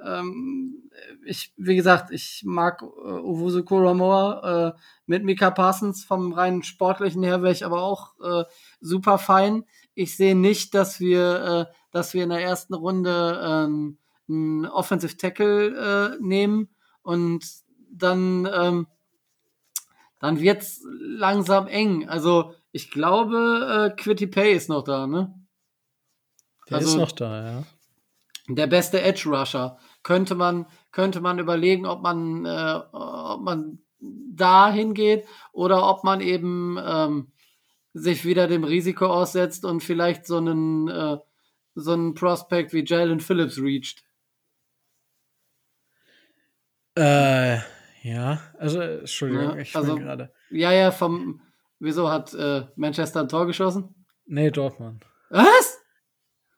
Ähm, ich, wie gesagt, ich mag äh, Owusu Koromoa äh, mit Mika Parsons vom rein sportlichen her wäre ich aber auch äh, super fein. Ich sehe nicht, dass wir, äh, dass wir in der ersten Runde ähm, einen Offensive Tackle äh, nehmen und dann ähm, dann wird's langsam eng. Also ich glaube, äh, Quitty Pay ist noch da, ne? Der also, ist noch da, ja. Der beste Edge Rusher. Könnte man, könnte man überlegen, ob man, äh, ob man da hingeht oder ob man eben ähm, sich wieder dem Risiko aussetzt und vielleicht so einen, äh, so einen Prospect wie Jalen Phillips reached. Äh, ja, also, Entschuldigung, ja, ich also, gerade. Ja, ja, vom, wieso hat äh, Manchester ein Tor geschossen? Nee, Dortmund. Was?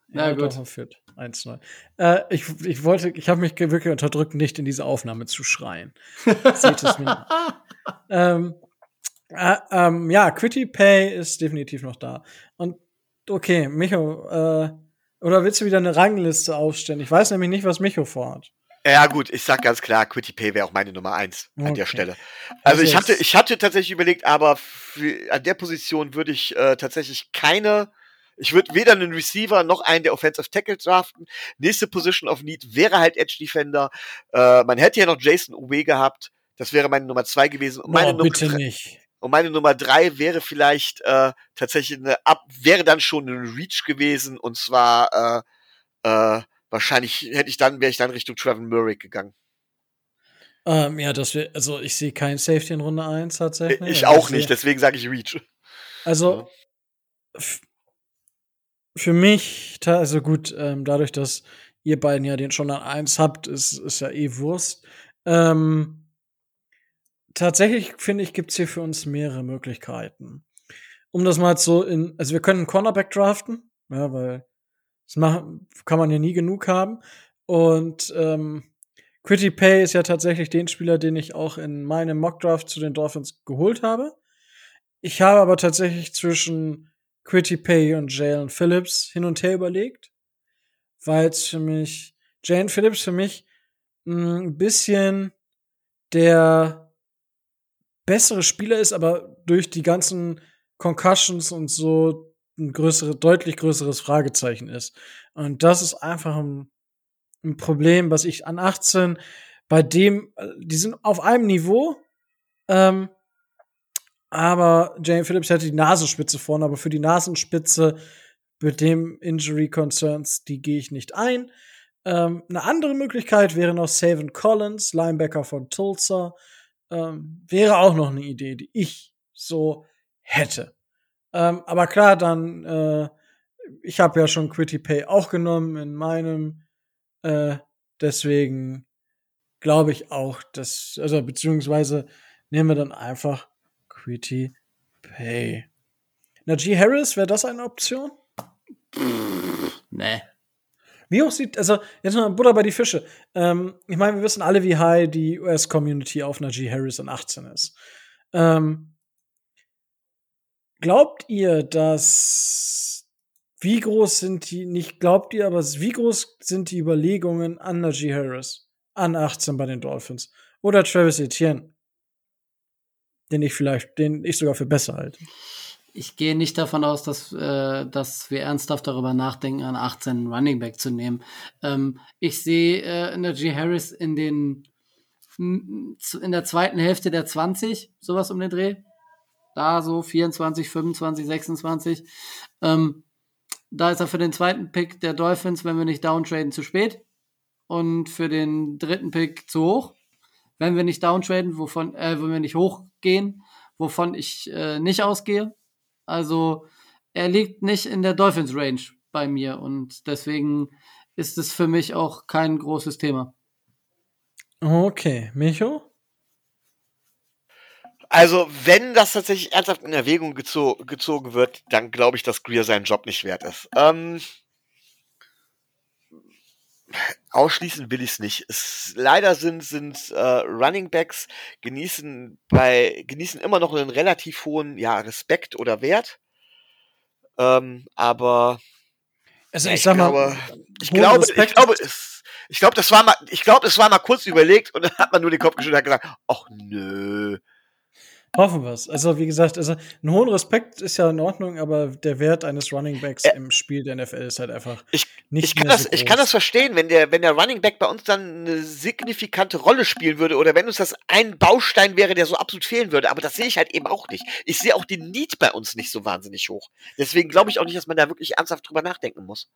Ja, ja gut. Dortmund führt 1-0. Äh, ich, ich wollte, ich habe mich wirklich unterdrückt, nicht in diese Aufnahme zu schreien. Seht es mir <laughs> ähm, äh, ähm, ja, Quitty Pay ist definitiv noch da. Und okay, Micho, äh, oder willst du wieder eine Rangliste aufstellen? Ich weiß nämlich nicht, was Micho vorhat. Ja, gut, ich sag ganz klar, Quitty Pay wäre auch meine Nummer eins an okay. der Stelle. Also, also ich hatte, ich hatte tatsächlich überlegt, aber für, an der Position würde ich äh, tatsächlich keine, ich würde weder einen Receiver noch einen der Offensive Tackle draften. Nächste Position of Need wäre halt Edge Defender. Äh, man hätte ja noch Jason Uwe gehabt. Das wäre meine Nummer zwei gewesen. Und meine oh, bitte Nummer, nicht. Und meine Nummer drei wäre vielleicht äh, tatsächlich eine Ab, wäre dann schon ein Reach gewesen und zwar äh, äh, wahrscheinlich hätte ich dann, wäre ich dann Richtung Trevor Murray gegangen. Ähm, ja, das wäre, also ich sehe kein Safety in Runde 1 tatsächlich. Ich also auch nicht, deswegen sage ich Reach. Also, für mich, also gut, ähm, dadurch, dass ihr beiden ja den schon an eins habt, ist, ist ja eh Wurst. Ähm, tatsächlich finde ich, gibt's hier für uns mehrere Möglichkeiten. Um das mal so in, also wir können einen Cornerback draften, ja, weil das kann man ja nie genug haben. Und ähm, Quitty Pay ist ja tatsächlich den Spieler, den ich auch in meinem Mockdraft zu den Dolphins geholt habe. Ich habe aber tatsächlich zwischen Quitty Pay und Jalen Phillips hin und her überlegt, weil es für mich, Jalen Phillips für mich hm, ein bisschen der bessere Spieler ist, aber durch die ganzen Concussions und so ein größere, deutlich größeres Fragezeichen ist. Und das ist einfach ein, ein Problem, was ich an 18 bei dem, äh, die sind auf einem Niveau, ähm, aber Jane Phillips hätte die Nasenspitze vorne, aber für die Nasenspitze mit dem Injury Concerns, die gehe ich nicht ein. Ähm, eine andere Möglichkeit wäre noch Savin Collins, Linebacker von Tulsa. Ähm, wäre auch noch eine Idee, die ich so hätte. Ähm, aber klar, dann, äh, ich habe ja schon Quitty Pay auch genommen in meinem. Äh, deswegen glaube ich auch, dass, also beziehungsweise nehmen wir dann einfach Quitty Pay. Najee Harris, wäre das eine Option? Nee. Wie hoch sieht, also jetzt mal Butter bei die Fische. Ähm, ich meine, wir wissen alle, wie high die US-Community auf Najee Harris in 18 ist. Ähm, glaubt ihr, dass wie groß sind die, nicht glaubt ihr, aber wie groß sind die Überlegungen an Najee Harris an 18 bei den Dolphins? Oder Travis Etienne? Den ich vielleicht, den ich sogar für besser halte. Ich gehe nicht davon aus, dass, äh, dass wir ernsthaft darüber nachdenken, an 18 Running Back zu nehmen. Ähm, ich sehe äh, Najee Harris in den in der zweiten Hälfte der 20, sowas um den Dreh. Da so 24, 25, 26. Ähm, da ist er für den zweiten Pick der Dolphins, wenn wir nicht downtraden, zu spät. Und für den dritten Pick zu hoch. Wenn wir nicht downtraden, wovon, äh, wenn wir nicht hochgehen, wovon ich äh, nicht ausgehe. Also er liegt nicht in der Dolphins Range bei mir und deswegen ist es für mich auch kein großes Thema. Okay, Micho? Also, wenn das tatsächlich ernsthaft in Erwägung gezo gezogen wird, dann glaube ich, dass Greer seinen Job nicht wert ist. Ähm, ausschließen will ich es nicht. leider sind sind äh, Running Backs genießen bei genießen immer noch einen relativ hohen ja Respekt oder Wert. Ähm, aber also ich, ich sag glaube, mal, ich glaube, ich glaube, es, ich glaube, das war mal, ich glaube, das war mal kurz überlegt und dann hat man nur den Kopf geschüttelt und hat gesagt, ach nö, Hoffen wir es. Also, wie gesagt, also einen hohen Respekt ist ja in Ordnung, aber der Wert eines Running Backs äh, im Spiel der NFL ist halt einfach ich, nicht ich kann das, so Ich kann das verstehen, wenn der, wenn der Running Back bei uns dann eine signifikante Rolle spielen würde oder wenn uns das ein Baustein wäre, der so absolut fehlen würde. Aber das sehe ich halt eben auch nicht. Ich sehe auch den Need bei uns nicht so wahnsinnig hoch. Deswegen glaube ich auch nicht, dass man da wirklich ernsthaft drüber nachdenken muss.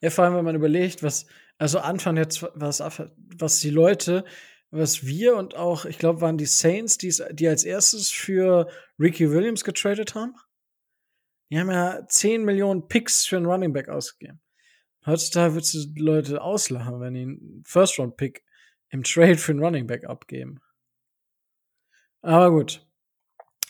Ja, vor allem, wenn man überlegt, was, also Anfang jetzt, was, was die Leute was wir und auch, ich glaube, waren die Saints, die als erstes für Ricky Williams getradet haben. Die haben ja 10 Millionen Picks für einen Running Back ausgegeben. Heutzutage würdest du die Leute auslachen, wenn die einen First-Round-Pick im Trade für einen Running Back abgeben. Aber gut.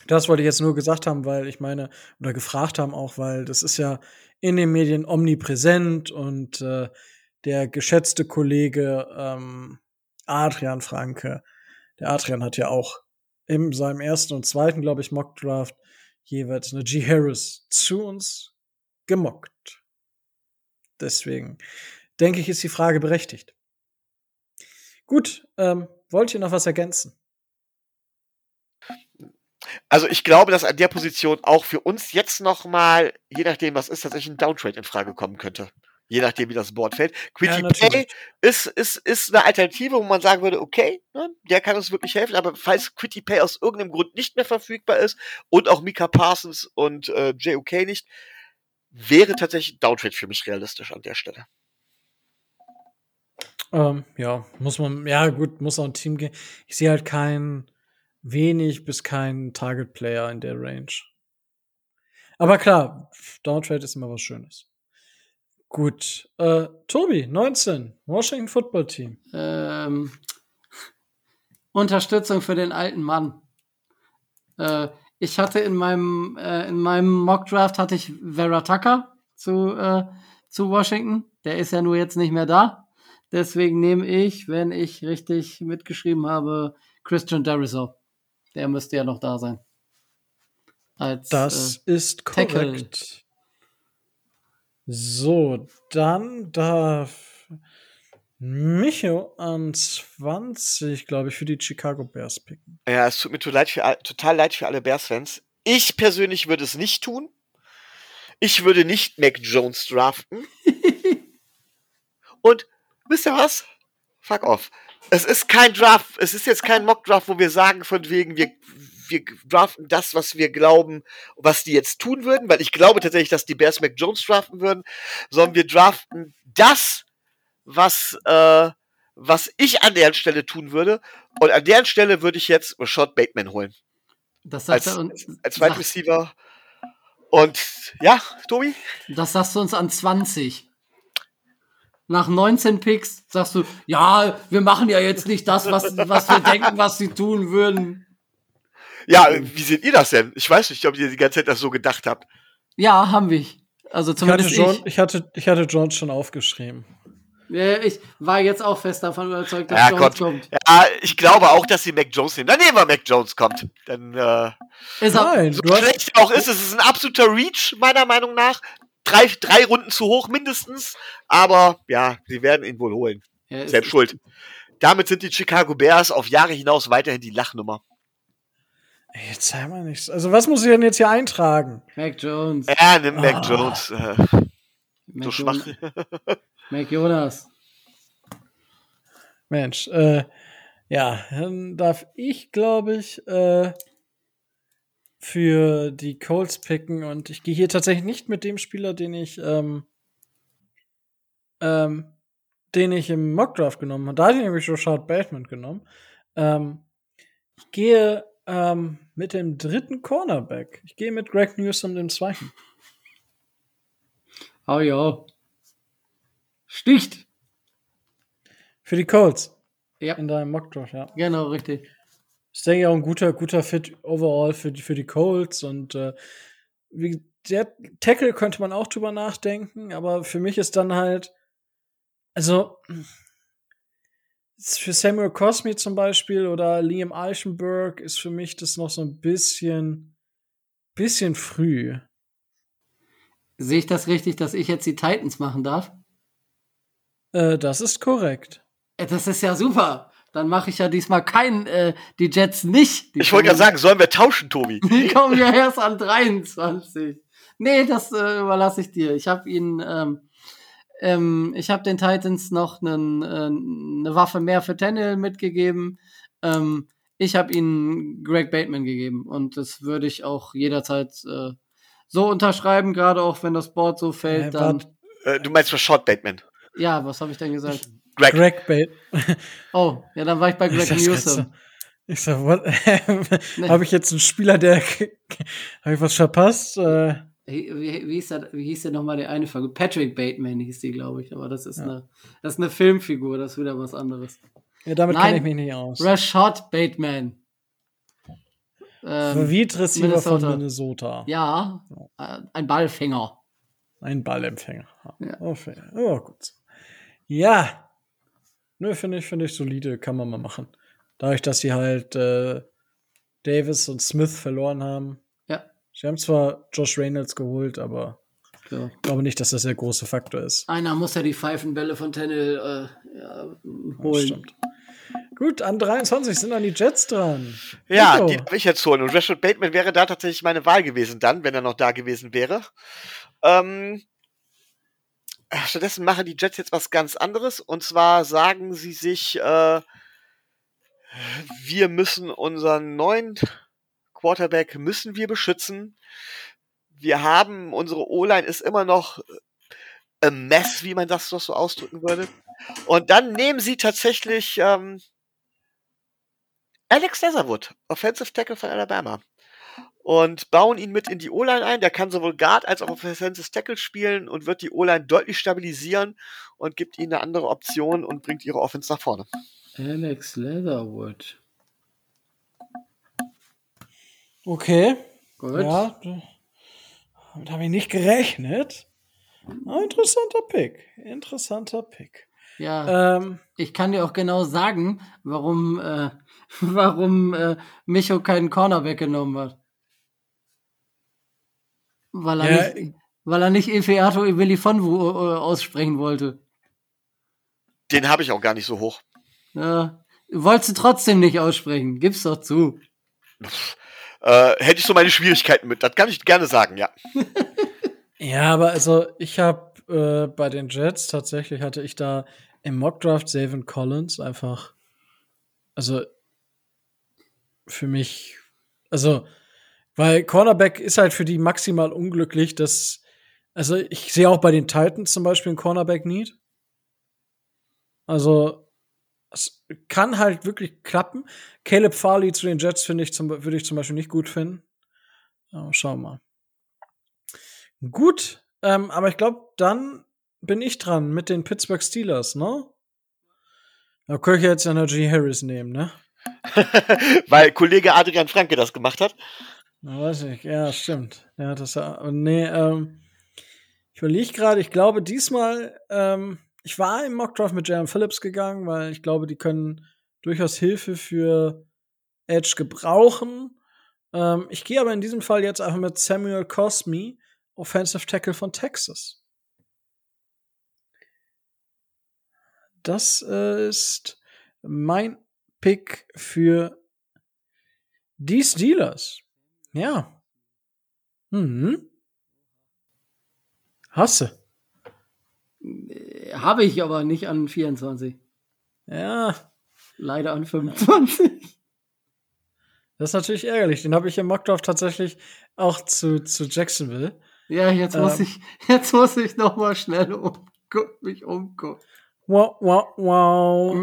Das wollte ich jetzt nur gesagt haben, weil ich meine, oder gefragt haben auch, weil das ist ja in den Medien omnipräsent und äh, der geschätzte Kollege ähm, Adrian Franke. Der Adrian hat ja auch in seinem ersten und zweiten, glaube ich, Mockdraft jeweils eine G. Harris zu uns gemockt. Deswegen denke ich, ist die Frage berechtigt. Gut, ähm, wollt ihr noch was ergänzen? Also ich glaube, dass an der Position auch für uns jetzt noch mal, je nachdem was ist, tatsächlich ein Downtrade in Frage kommen könnte je nachdem, wie das Board fällt. Quitty <laughs> ja, Pay ist, ist, ist eine Alternative, wo man sagen würde, okay, ne, der kann uns wirklich helfen, aber falls Quitty Pay aus irgendeinem Grund nicht mehr verfügbar ist und auch Mika Parsons und äh, JOK nicht, wäre tatsächlich Downtrade für mich realistisch an der Stelle. Ähm, ja, muss man, ja gut, muss auch ein Team gehen. Ich sehe halt keinen wenig bis keinen Target-Player in der Range. Aber klar, Downtrade ist immer was Schönes. Gut. Äh, Tobi, 19. Washington Football Team. Ähm, Unterstützung für den alten Mann. Äh, ich hatte in meinem, äh, in meinem Mock-Draft hatte ich Vera Tucker zu, äh, zu Washington. Der ist ja nur jetzt nicht mehr da. Deswegen nehme ich, wenn ich richtig mitgeschrieben habe, Christian Deriso. Der müsste ja noch da sein. Als, das äh, ist korrekt. Tackle. So, dann darf Micho an 20, glaube ich, für die Chicago Bears picken. Ja, es tut mir total leid für, total leid für alle Bears-Fans. Ich persönlich würde es nicht tun. Ich würde nicht Mac Jones draften. <laughs> Und wisst ihr was? Fuck off. Es ist kein Draft, es ist jetzt kein <laughs> Mock-Draft, wo wir sagen, von wegen, wir, wir draften das, was wir glauben, was die jetzt tun würden, weil ich glaube tatsächlich, dass die Bears Mac Jones draften würden, sondern wir draften das, was, äh, was ich an deren Stelle tun würde. Und an deren Stelle würde ich jetzt Rashad Bateman holen. Das sagt als, er uns, als Wide Receiver. Und ja, Tobi? Das sagst du uns an 20 nach 19 Picks sagst du, ja, wir machen ja jetzt nicht das, was, was wir denken, was sie tun würden. Ja, wie seht ihr das denn? Ich weiß nicht, ob ihr die ganze Zeit das so gedacht habt. Ja, haben wir. Also zumindest ich. Hatte, John, ich. hatte, ich hatte Jones schon aufgeschrieben. Ich war jetzt auch fest davon überzeugt, dass ja, Jones kommt. Ja, ich glaube auch, dass sie Mac Jones nehmen. Dann nehmen wir Mac Jones kommt. Dann, äh, ist er, Nein, so schlecht auch ist, es ist ein absoluter Reach, meiner Meinung nach drei, drei Runden zu hoch mindestens. Aber ja, sie werden ihn wohl holen. Ja, Selbst schuld. Damit sind die Chicago Bears auf Jahre hinaus weiterhin die Lachnummer. Jetzt sei mal nichts. Also, was muss ich denn jetzt hier eintragen? Mac Jones. Ja, nimm Mac oh. Jones. Äh, Mac so schwach. Mac Jonas. Mensch, äh, ja, dann darf ich, glaube ich, äh, für die Colts picken und ich gehe hier tatsächlich nicht mit dem Spieler, den ich, ähm, ähm, den ich im Mockdraft genommen habe. Da hatte ich nämlich Rashad Bateman genommen. Ähm, ich gehe ähm, mit dem dritten Cornerback. Ich gehe mit Greg Newsom, dem zweiten. Oh ja. Sticht. Für die Colts. Ja. In deinem Mockdraft, ja. Genau, richtig ist, denke ich, auch ein guter, guter Fit overall für die, für die Colts. Und äh, wie, der Tackle könnte man auch drüber nachdenken, aber für mich ist dann halt, also für Samuel Cosme zum Beispiel oder Liam Eichenberg ist für mich das noch so ein bisschen, bisschen früh. Sehe ich das richtig, dass ich jetzt die Titans machen darf? Äh, das ist korrekt. Äh, das ist ja super dann mache ich ja diesmal keinen, äh, die Jets nicht. Die ich wollte gerade sagen, sollen wir tauschen, Tobi? <laughs> Die kommen ja erst an 23. Nee, das äh, überlasse ich dir. Ich habe ihnen, ähm, ähm, ich habe den Titans noch einen, äh, eine Waffe mehr für Tannehill mitgegeben. Ähm, ich habe ihnen Greg Bateman gegeben und das würde ich auch jederzeit äh, so unterschreiben, gerade auch wenn das Board so fällt. dann, äh, du meinst für Short Bateman? Ja, was habe ich denn gesagt? Greg. Greg Bate. <laughs> Oh, ja, dann war ich bei Greg Newsom. Ich sag, what? <laughs> nee. Habe ich jetzt einen Spieler, der. <laughs> Habe ich was verpasst? Äh, wie, wie, hieß der, wie hieß der nochmal der eine Folge? Patrick Bateman hieß die, glaube ich. Aber das ist, ja. eine, das ist eine Filmfigur, das ist wieder was anderes. Ja, damit kenne ich mich nicht aus. Rashad Bateman. Ähm, Reed Receiver Minnesota. von Minnesota. Ja, äh, ein Ballfänger. Ein Ballempfänger. Ja. Oh, oh, gut. Ja, Nö, finde ich, finde ich solide, kann man mal machen. Dadurch, dass sie halt äh, Davis und Smith verloren haben. Sie haben zwar Josh Reynolds geholt, aber ja. ich glaube nicht, dass das der große Faktor ist. Einer muss ja die Pfeifenbälle von Tennel äh, ja, holen. stimmt. Gut, an 23 sind dann die Jets dran. Ja, Nico. die darf ich jetzt holen. Und Rashad Bateman wäre da tatsächlich meine Wahl gewesen dann, wenn er noch da gewesen wäre. Ähm, Stattdessen machen die Jets jetzt was ganz anderes. Und zwar sagen sie sich, äh, wir müssen unseren neuen Quarterback müssen wir beschützen. Wir haben, unsere O-Line ist immer noch a mess, wie man das doch so ausdrücken würde. Und dann nehmen sie tatsächlich ähm, Alex Leatherwood, Offensive Tackle von Alabama. und bauen ihn mit in die O-Line ein. Der kann sowohl Guard als auch Offensive Tackle spielen und wird die O-Line deutlich stabilisieren und gibt ihnen eine andere Option und bringt ihre Offense nach vorne. Alex Leatherwood. Okay. Gut. Ja, damit habe ich nicht gerechnet. Ah, interessanter Pick. Interessanter Pick. Ja, Ähm, ich kann dir auch genau sagen, warum, äh, <laughs> warum äh, Micho keinen Cornerback genommen hat. Weil er, Ja, nicht, weil er nicht Efeato Evelifonwu äh, aussprechen wollte. Den habe ich auch gar nicht so hoch. Ja, wolltest du trotzdem nicht aussprechen, gib's doch zu. Äh, hätte ich so meine Schwierigkeiten mit. Das kann ich gerne sagen, ja. <laughs> Ja, aber also ich habe äh, bei den Jets tatsächlich hatte ich da im Mockdraft Savin Collins einfach, also für mich, also weil Cornerback ist halt für die maximal unglücklich, dass also ich sehe auch bei den Titans zum Beispiel einen Cornerback Need. Also es kann halt wirklich klappen. Caleb Farley zu den Jets finde ich zum, würde ich zum Beispiel nicht gut finden. Aber schauen wir mal. Gut, ähm, aber ich glaube, dann bin ich dran mit den Pittsburgh Steelers, ne? Da könnte ich jetzt G. Harris nehmen, ne? <laughs> Weil Kollege Adrian Franke das gemacht hat. Na, weiß ich, ja, stimmt. Ja, das ja, nee, ähm, ich überlege gerade, ich glaube diesmal, ähm, ich war im Mockdraft mit Jalen Phillips gegangen, weil ich glaube, die können durchaus Hilfe für Edge gebrauchen. Ähm, ich gehe aber in diesem Fall jetzt einfach mit Samuel Cosme, Offensive Tackle von Texas. Das äh, ist mein Pick für die Steelers. Ja. Mhm. Hasse. Äh, Habe ich aber nicht an 24. Ja, Leider an 25. das ist natürlich ärgerlich. Den habe ich im Mockdraft tatsächlich auch zu, zu Jacksonville. Ja, jetzt muss Ähm. ich, jetzt muss ich noch mal schnell um, mich umgucken. Wow, wow, wow.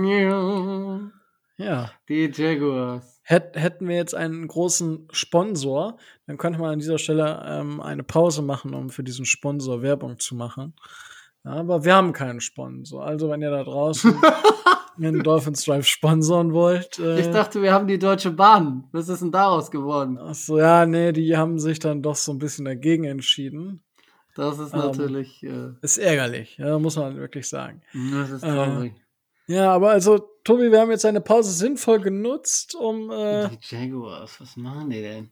Ja. Die Jaguars. Hät, hätten wir jetzt einen großen Sponsor, dann könnte man an dieser Stelle ähm, eine Pause machen, um für diesen Sponsor Werbung zu machen. Ja, aber wir haben keinen Sponsor. Also, wenn ihr da draußen <laughs> einen Dolphins Drive sponsoren wollt. Äh, Ich dachte, wir haben die Deutsche Bahn. Was ist denn daraus geworden? Ach so, ja, nee, die haben sich dann doch so ein bisschen dagegen entschieden. Das ist Ähm. natürlich, äh, Ist ärgerlich, ja, muss man wirklich sagen. das ist äh, traurig. Ja, aber also, Tobi, wir haben jetzt eine Pause sinnvoll genutzt, um, äh, die Jaguars, was machen die denn?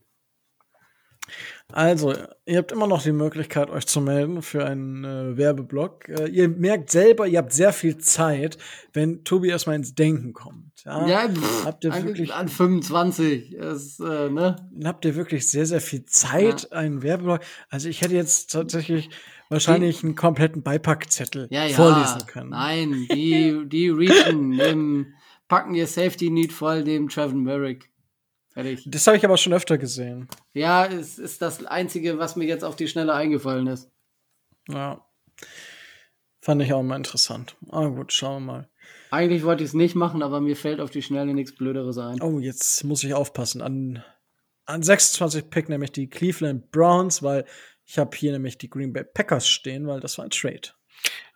Also, ihr habt immer noch die Möglichkeit, euch zu melden für einen äh, Werbeblock. Äh, ihr merkt selber, ihr habt sehr viel Zeit, wenn Tobi erstmal ins Denken kommt. Ja, Ja, pff, habt ihr an, wirklich, an 25. Ist, äh, ne? dann habt ihr wirklich sehr, sehr viel Zeit, einen Werbeblock. Also, ich hätte jetzt tatsächlich wahrscheinlich einen kompletten Beipackzettel Ja, ja. vorlesen können. Nein, die, die <laughs> dem, packen ihr Safety Need voll dem Trevor Merrick. Fertig. Das habe ich aber schon öfter gesehen. Ja, es ist das Einzige, was mir jetzt auf die Schnelle eingefallen ist. Ja. Fand ich auch mal interessant. Ah, gut, schauen wir mal. Eigentlich wollte ich es nicht machen, aber mir fällt auf die Schnelle nichts Blöderes ein. Oh, jetzt muss ich aufpassen. An, an 26 Pick nämlich die Cleveland Browns, weil ich habe hier nämlich die Green Bay Packers stehen, weil das war ein Trade.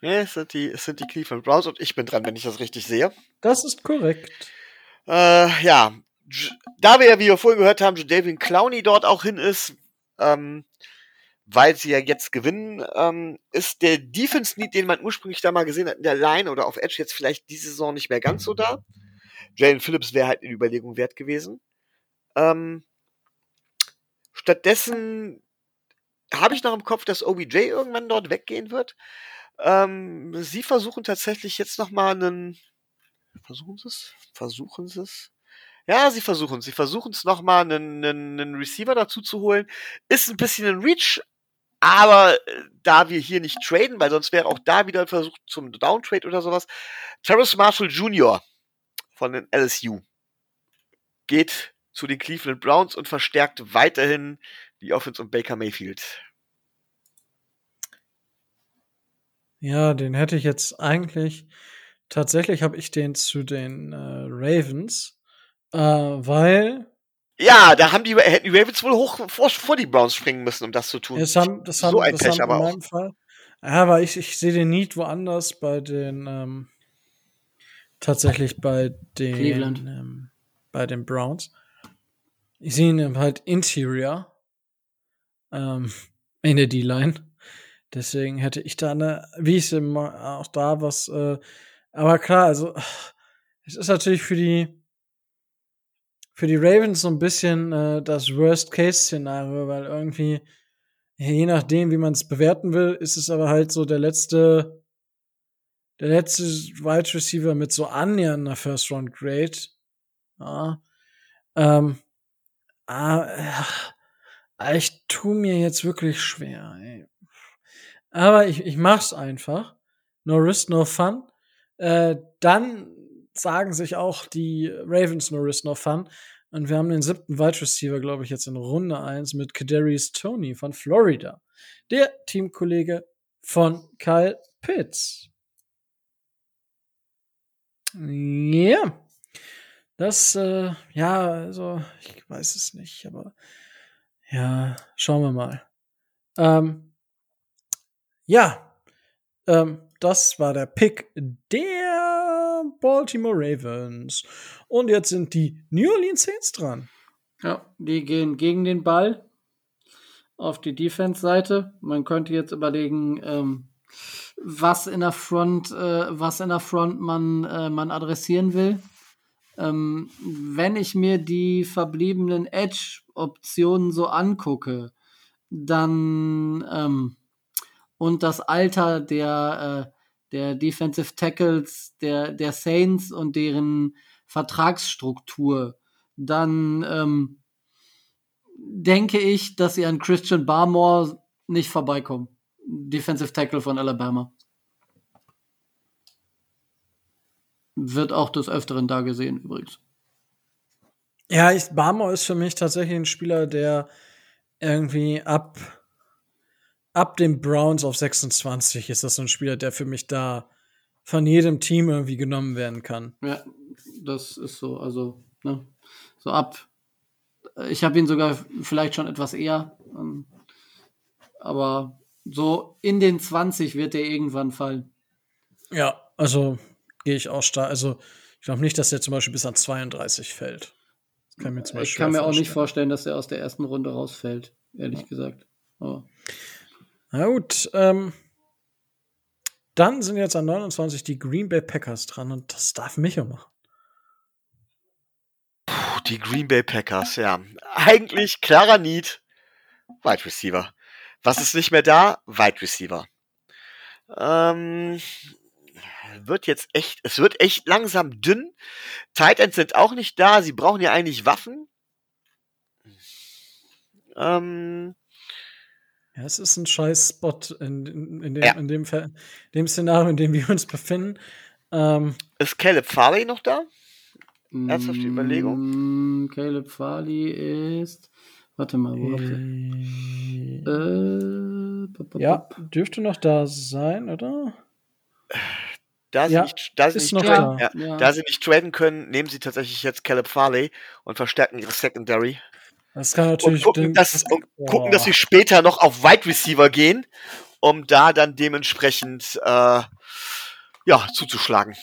Ja, es sind die, es sind die Cleveland Browns und ich bin dran, wenn ich das richtig sehe. Das ist korrekt. Äh, ja, da wir ja, wie wir vorhin gehört haben, David Clowney dort auch hin ist, ähm, weil sie ja jetzt gewinnen, ähm, ist der Defense Need, den man ursprünglich da mal gesehen hat, in der Line oder auf Edge jetzt vielleicht diese Saison nicht mehr ganz so da. Jalen Phillips wäre halt in Überlegung wert gewesen. Ähm, stattdessen habe ich noch im Kopf, dass OBJ irgendwann dort weggehen wird. Ähm, sie versuchen tatsächlich jetzt noch mal einen Versuchen sie es? Versuchen sie es? Ja, sie versuchen. Sie versuchen es nochmal, einen, einen, einen Receiver dazu zu holen. Ist ein bisschen ein Reach, aber äh, da wir hier nicht traden, weil sonst wäre auch da wieder ein Versuch zum Downtrade oder sowas. Terrace Marshall Jr. von den LSU geht zu den Cleveland Browns und verstärkt weiterhin die Offense und Baker Mayfield. Ja, den hätte ich jetzt eigentlich. Tatsächlich habe ich den zu den äh, Ravens, äh, weil Ja, da haben die, hätten die Ravens wohl hoch vor, vor die Browns springen müssen, um das zu tun. Das haben, das haben, so ein das Pech haben aber in auch. meinem Fall. Ja, aber ich, ich sehe den Need woanders bei den ähm, tatsächlich bei den Cleveland. ähm, bei den Browns. Ich sehe ihn halt Interior ähm, in der D-Line. Deswegen hätte ich da eine, wie ich immer auch da was, äh, aber klar, also es ist natürlich für die für die Ravens so ein bisschen äh, das Worst-Case-Szenario, weil irgendwie, je nachdem, wie man es bewerten will, ist es aber halt so der letzte, der letzte Wide Receiver mit so annähernder First Round Grade. Ja. Ähm, ah, äh, ich tu mir jetzt wirklich schwer. Ey. Aber ich, ich mach's einfach. No risk, no fun. Äh, dann sagen sich auch die Ravens no risk, no fun. Und wir haben den siebten Wide Receiver, glaube ich, jetzt in Runde 1 mit Kadarius Tony von Florida. Der Teamkollege von Kyle Pitts. Ja. Das, äh, ja, also, ich weiß es nicht, aber ja, schauen wir mal. Ähm, ja, ähm, das war der Pick der Baltimore Ravens. Und jetzt sind die New Orleans Saints dran. Ja, die gehen gegen den Ball auf die Defense-Seite. Man könnte jetzt überlegen, ähm, was in der Front, äh, was in der Front man, äh, man adressieren will. Ähm, wenn ich mir die verbliebenen Edge-Optionen so angucke, dann ähm, und das Alter der, äh, der Defensive Tackles der, der Saints und deren Vertragsstruktur, dann ähm, denke ich, dass sie an Christian Barmore nicht vorbeikommen. Defensive Tackle von Alabama. Wird auch des Öfteren da gesehen, übrigens. Ja, ich, Barmore ist für mich tatsächlich ein Spieler, der irgendwie ab, ab den Browns auf 26 ist das so ein Spieler, der für mich da von jedem Team irgendwie genommen werden kann. Ja, das ist so. Also, ne, so ab. Ich habe ihn sogar vielleicht schon etwas eher. Ähm, aber so in den 20 wird er irgendwann fallen. Ja, also gehe ich auch stark. Also, ich glaube nicht, dass er zum Beispiel bis an 32 fällt. Das kann mir zum Ich Beispiel kann mir auch nicht vorstellen. vorstellen, dass er aus der ersten Runde rausfällt, ehrlich gesagt. Aber Na gut, ähm, dann sind jetzt an 29 die Green Bay Packers dran und das darf Micho machen. Puh, die Green Bay Packers, ja. Eigentlich klarer Need. Wide Receiver. Was ist nicht mehr da? Wide Receiver. Ähm, wird jetzt echt, es wird echt langsam dünn. Tight Ends sind auch nicht da. Sie brauchen ja eigentlich Waffen. Ähm, Ja, es ist ein scheiß Spot in, in, in, dem, Ja. in dem, dem Szenario, in dem wir uns befinden. Ähm, ist Caleb Farley noch da? Ernsthafte Überlegung? Mm, Caleb Farley ist. Warte mal, wo habt ihr? Äh, ja, dürfte noch da sein, oder? Da sie Ja, nicht, da sie nicht traden, da. ja, Ja. da sie nicht traden können, nehmen sie tatsächlich jetzt Caleb Farley und verstärken ihre Secondary. Das kann und natürlich. gucken, den- dass, und gucken, dass sie später noch auf Wide Receiver gehen, um da dann dementsprechend äh, ja, zuzuschlagen.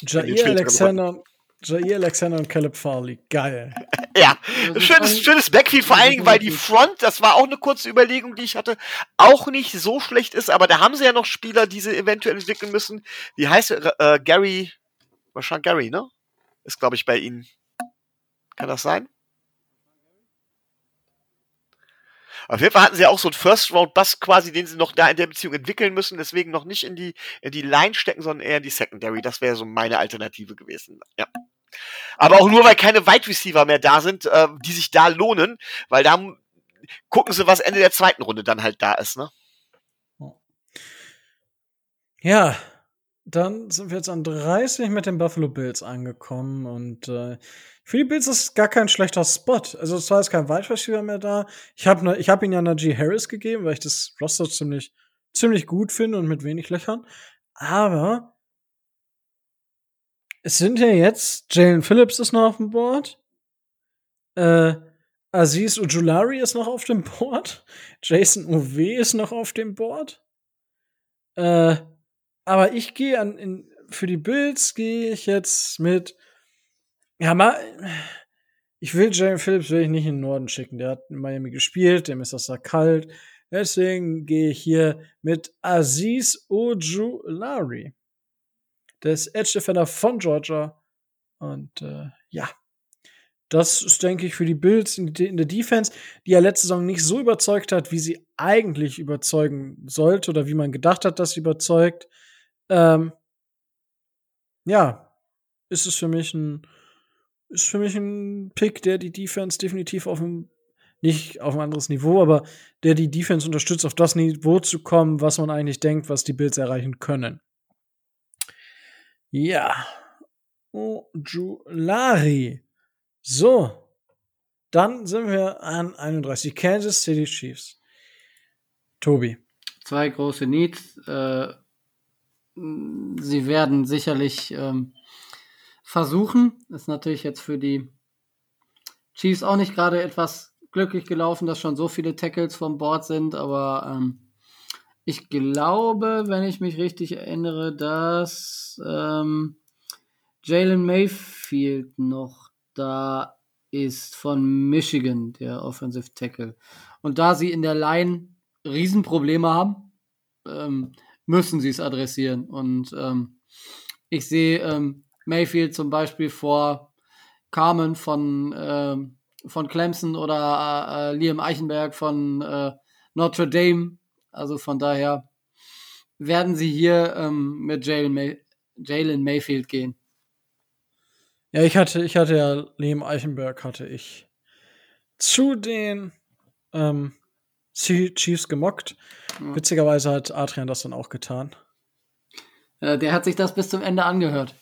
Jair Alexander, Jair Alexander und Caleb Farley. Geil. <laughs> Ja, ist schönes, schönes Backfield, vor allen Dingen, weil die Front, das war auch eine kurze Überlegung, die ich hatte, auch nicht so schlecht ist, aber da haben sie ja noch Spieler, die sie eventuell entwickeln müssen. Wie heißt er? Äh, Gary, wahrscheinlich Gary, ne? Ist, glaube ich, bei ihnen. Kann das sein? Auf jeden Fall hatten sie auch so einen First-Round-Bust quasi, den sie noch da in der Beziehung entwickeln müssen, deswegen noch nicht in die, in die Line stecken, sondern eher in die Secondary. Das wäre so meine Alternative gewesen. Ja. Aber auch nur, weil keine Wide Receiver mehr da sind, äh, die sich da lohnen, weil da gucken sie, was Ende der zweiten Runde dann halt da ist, ne? Ja, dann sind wir jetzt an 30 mit den Buffalo Bills angekommen und äh, für die Bills ist gar kein schlechter Spot. Also zwar ist kein Wide Receiver mehr da. Ich habe ne, ich hab ihn ja Najee Harris gegeben, weil ich das Roster ziemlich ziemlich gut finde und mit wenig Löchern. Aber es sind ja jetzt Jalen Phillips ist noch auf dem Board. Äh, Aziz Ujulari ist noch auf dem Board. Jason Uwe ist noch auf dem Board. Äh, aber ich gehe an, in, für die Bills gehe ich jetzt mit, ja, mal, ich will Jalen Phillips will ich nicht in den Norden schicken. Der hat in Miami gespielt, dem ist das da kalt. Deswegen gehe ich hier mit Aziz Ojulari. Der ist Edge Defender von Georgia. Und äh, ja, das ist, denke ich, für die Bills in, in, der Defense, die ja letzte Saison nicht so überzeugt hat, wie sie eigentlich überzeugen sollte oder wie man gedacht hat, dass sie überzeugt. Ähm, ja, ist es für mich ein, ist für mich ein Pick, der die Defense definitiv auf ein, nicht auf ein anderes Niveau, aber der die Defense unterstützt, auf das Niveau zu kommen, was man eigentlich denkt, was die Bills erreichen können. Ja. Ojulari. So. Dann sind wir an 31. Kansas City Chiefs. Tobi. Zwei große Needs. Äh, sie werden sicherlich ähm, versuchen. Ist natürlich jetzt für die Chiefs auch nicht gerade etwas glücklich gelaufen, dass schon so viele Tackles vom Board sind, aber ähm, ich glaube, wenn ich mich richtig erinnere, dass ähm, Jalen Mayfield noch da ist von Michigan, der Offensive Tackle. Und da sie in der Line Riesenprobleme haben, ähm, müssen sie es adressieren. Und ähm, ich sehe ähm, Mayfield zum Beispiel vor Carmen von, äh, von Clemson oder äh, Liam Eichenberg von äh, Notre Dame also von daher werden sie hier ähm, mit Jalen, May Jalen Mayfield gehen. Ja, ich hatte, ich hatte ja Liam Eichenberg hatte ich zu den ähm, Chiefs gemockt. Ja. Witzigerweise hat Adrian das dann auch getan. Der hat sich das bis zum Ende angehört.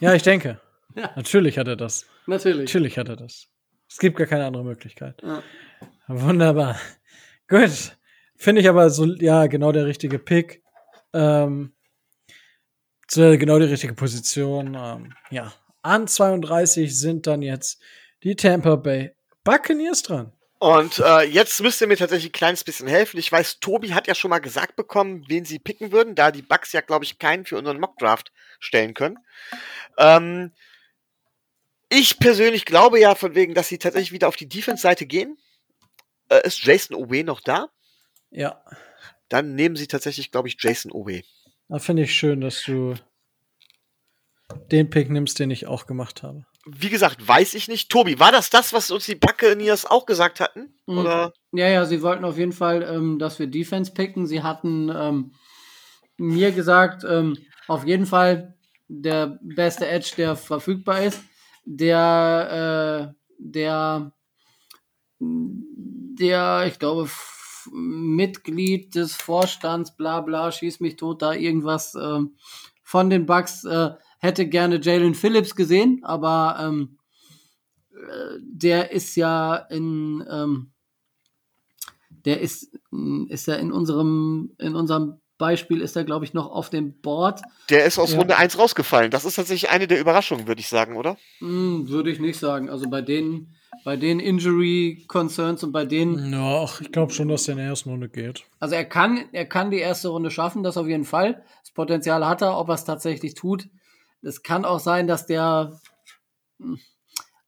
Ja, ich denke. <laughs> ja. Natürlich hat er das. Natürlich. Natürlich hat er das. Es gibt gar keine andere Möglichkeit. Ja. Wunderbar. Gut. Finde ich aber so, ja, genau der richtige Pick. Ähm, genau die richtige Position. Ähm, ja. An 32 sind dann jetzt die Tampa Bay Buccaneers dran. Und äh, jetzt müsst ihr mir tatsächlich ein kleines bisschen helfen. Ich weiß, Tobi hat ja schon mal gesagt bekommen, wen sie picken würden, da die Bucks ja, glaube ich, keinen für unseren Mockdraft stellen können. Ähm, ich persönlich glaube ja von wegen, dass sie tatsächlich wieder auf die Defense-Seite gehen. Äh, ist Jason Owe noch da? Ja. Dann nehmen sie tatsächlich, glaube ich, Jason Owe. Da finde ich schön, dass du den Pick nimmst, den ich auch gemacht habe. Wie gesagt, weiß ich nicht. Tobi, war das das, was uns die Buccaneers auch gesagt hatten? Mhm. Oder? Ja, ja, sie wollten auf jeden Fall, ähm, dass wir Defense picken. Sie hatten ähm, mir gesagt, ähm, auf jeden Fall der beste Edge, der verfügbar ist, der, äh, der der, ich glaube, Mitglied des Vorstands, bla bla, schieß mich tot, da irgendwas äh, von den Bucks äh, hätte gerne Jalen Phillips gesehen, aber ähm, äh, der ist ja in ähm, der ist, ist ja in unserem, in unserem Beispiel ist er, glaube ich, noch auf dem Board. Der ist aus ja. Runde 1 rausgefallen. Das ist tatsächlich eine der Überraschungen, würde ich sagen, oder? Hm, würde ich nicht sagen. Also bei denen, bei den Injury Concerns und bei denen. Ja, ach, ich glaube schon, dass er in der ersten Runde geht. Also er kann, er kann die erste Runde schaffen, das auf jeden Fall. Das Potenzial hat er, ob er es tatsächlich tut. Es kann auch sein, dass der.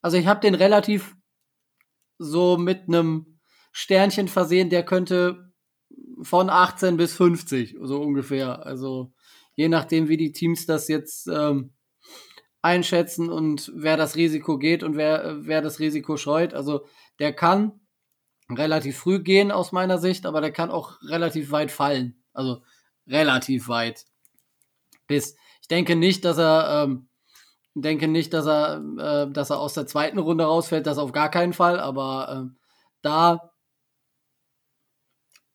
Also ich habe den relativ so mit einem Sternchen versehen, der könnte von 18 bis 50, so ungefähr. Also je nachdem, wie die Teams das jetzt ähm, einschätzen und wer das Risiko geht und wer, wer das Risiko scheut. Also der kann relativ früh gehen aus meiner Sicht, aber der kann auch relativ weit fallen. Also relativ weit. Bis ich denke nicht, dass er ähm, denke nicht, dass er äh, dass er aus der zweiten Runde rausfällt, das auf gar keinen Fall, aber äh, da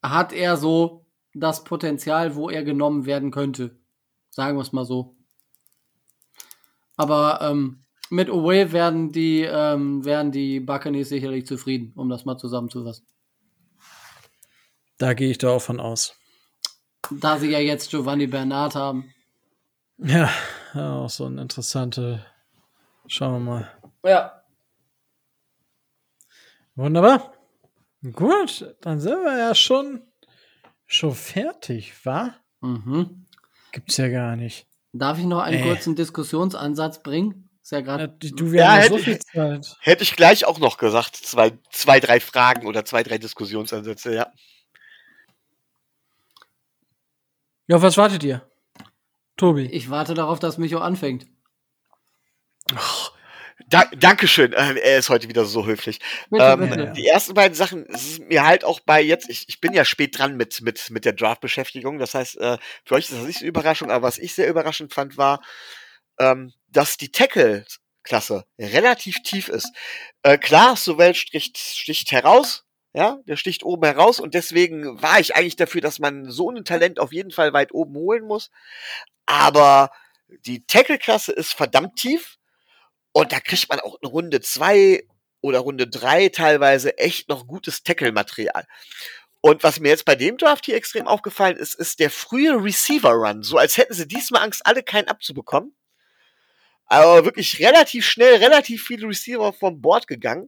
hat er so das Potenzial, wo er genommen werden könnte. Sagen wir es mal so. Aber ähm, mit Away werden die, ähm, werden die Buccaneers sicherlich zufrieden, um das mal zusammenzufassen. Da gehe ich doch von aus. Da sie ja jetzt Giovanni Bernard haben. Ja, auch so ein interessante. Schauen wir mal. Ja. Wunderbar. Gut, dann sind wir ja schon, schon fertig, wa? Mhm. Gibt's ja gar nicht. Darf ich noch einen Äh. kurzen Diskussionsansatz bringen? Ist ja Ja, gerade. du, wir Ja, ja hätte so ich- viel Zeit. Hätte ich gleich auch noch gesagt. Zwei, zwei drei Fragen oder zwei, drei Diskussionsansätze, ja. Ja, auf was wartet ihr? Tobi. Ich warte darauf, dass Micho anfängt. Da, Dankeschön. Äh, er ist heute wieder so höflich. Bitte, Ähm, bitte. Die ersten beiden Sachen, es ist mir halt auch bei jetzt, ich, ich bin ja spät dran mit, mit, mit der Draft-Beschäftigung. Das heißt, äh, für euch ist das nicht so eine Überraschung, aber was ich sehr überraschend fand, war, ähm, dass die Tackle-Klasse relativ tief ist. Äh, klar, Sowell sticht, sticht heraus, ja, der sticht oben heraus und deswegen war ich eigentlich dafür, dass man so ein Talent auf jeden Fall weit oben holen muss. Aber die Tackle-Klasse ist verdammt tief und da kriegt man auch in Runde zwei oder Runde drei teilweise echt noch gutes Tackle-Material. Und was mir jetzt bei dem Draft hier extrem aufgefallen ist, ist der frühe Receiver-Run. So als hätten sie diesmal Angst, alle keinen abzubekommen. Aber wirklich relativ schnell, relativ viele Receiver vom Board gegangen.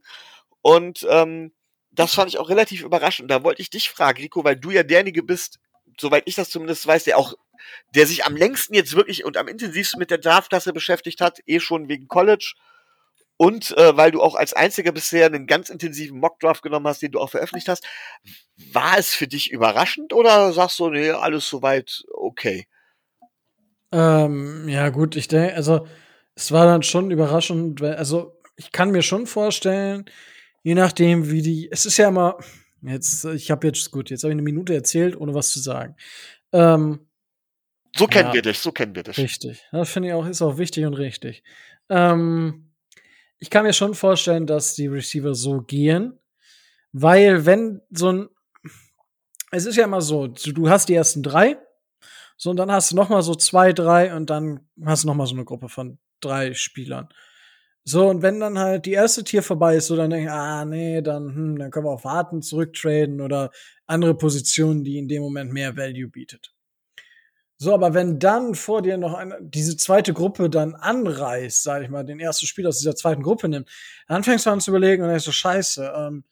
Und ähm, das fand ich auch relativ überraschend. Da wollte ich dich fragen, Rico, weil du ja derjenige bist, soweit ich das zumindest weiß, der auch, der sich am längsten jetzt wirklich und am intensivsten mit der Draftklasse beschäftigt hat, eh schon wegen College. Und äh, weil du auch als einziger bisher einen ganz intensiven Mockdraft genommen hast, den du auch veröffentlicht hast, war es für dich überraschend oder sagst du, nee, alles soweit okay? Ähm, ja, gut, ich denke, also es war dann schon überraschend, weil, also ich kann mir schon vorstellen, je nachdem, wie die, es ist ja immer, jetzt, ich habe jetzt, gut, jetzt habe ich eine Minute erzählt, ohne was zu sagen. Ähm, So kennen Ja. wir dich, so kennen wir dich. Richtig. Das finde ich auch, ist auch wichtig und richtig. Ähm, ich kann mir schon vorstellen, dass die Receiver so gehen, weil wenn so ein, es ist ja immer so, du hast die ersten drei, so und dann hast du noch mal so zwei, drei und dann hast du noch mal so eine Gruppe von drei Spielern. So, und wenn dann halt die erste Tier vorbei ist, so dann denke ich, ah, nee, dann, hm, dann können wir auch warten, zurücktraden oder andere Positionen, die in dem Moment mehr Value bietet. So, aber wenn dann vor dir noch eine, diese zweite Gruppe dann anreißt, sag ich mal, den ersten Spieler aus dieser zweiten Gruppe nimmt, dann fängst du an zu überlegen und denkst so, scheiße, ähm,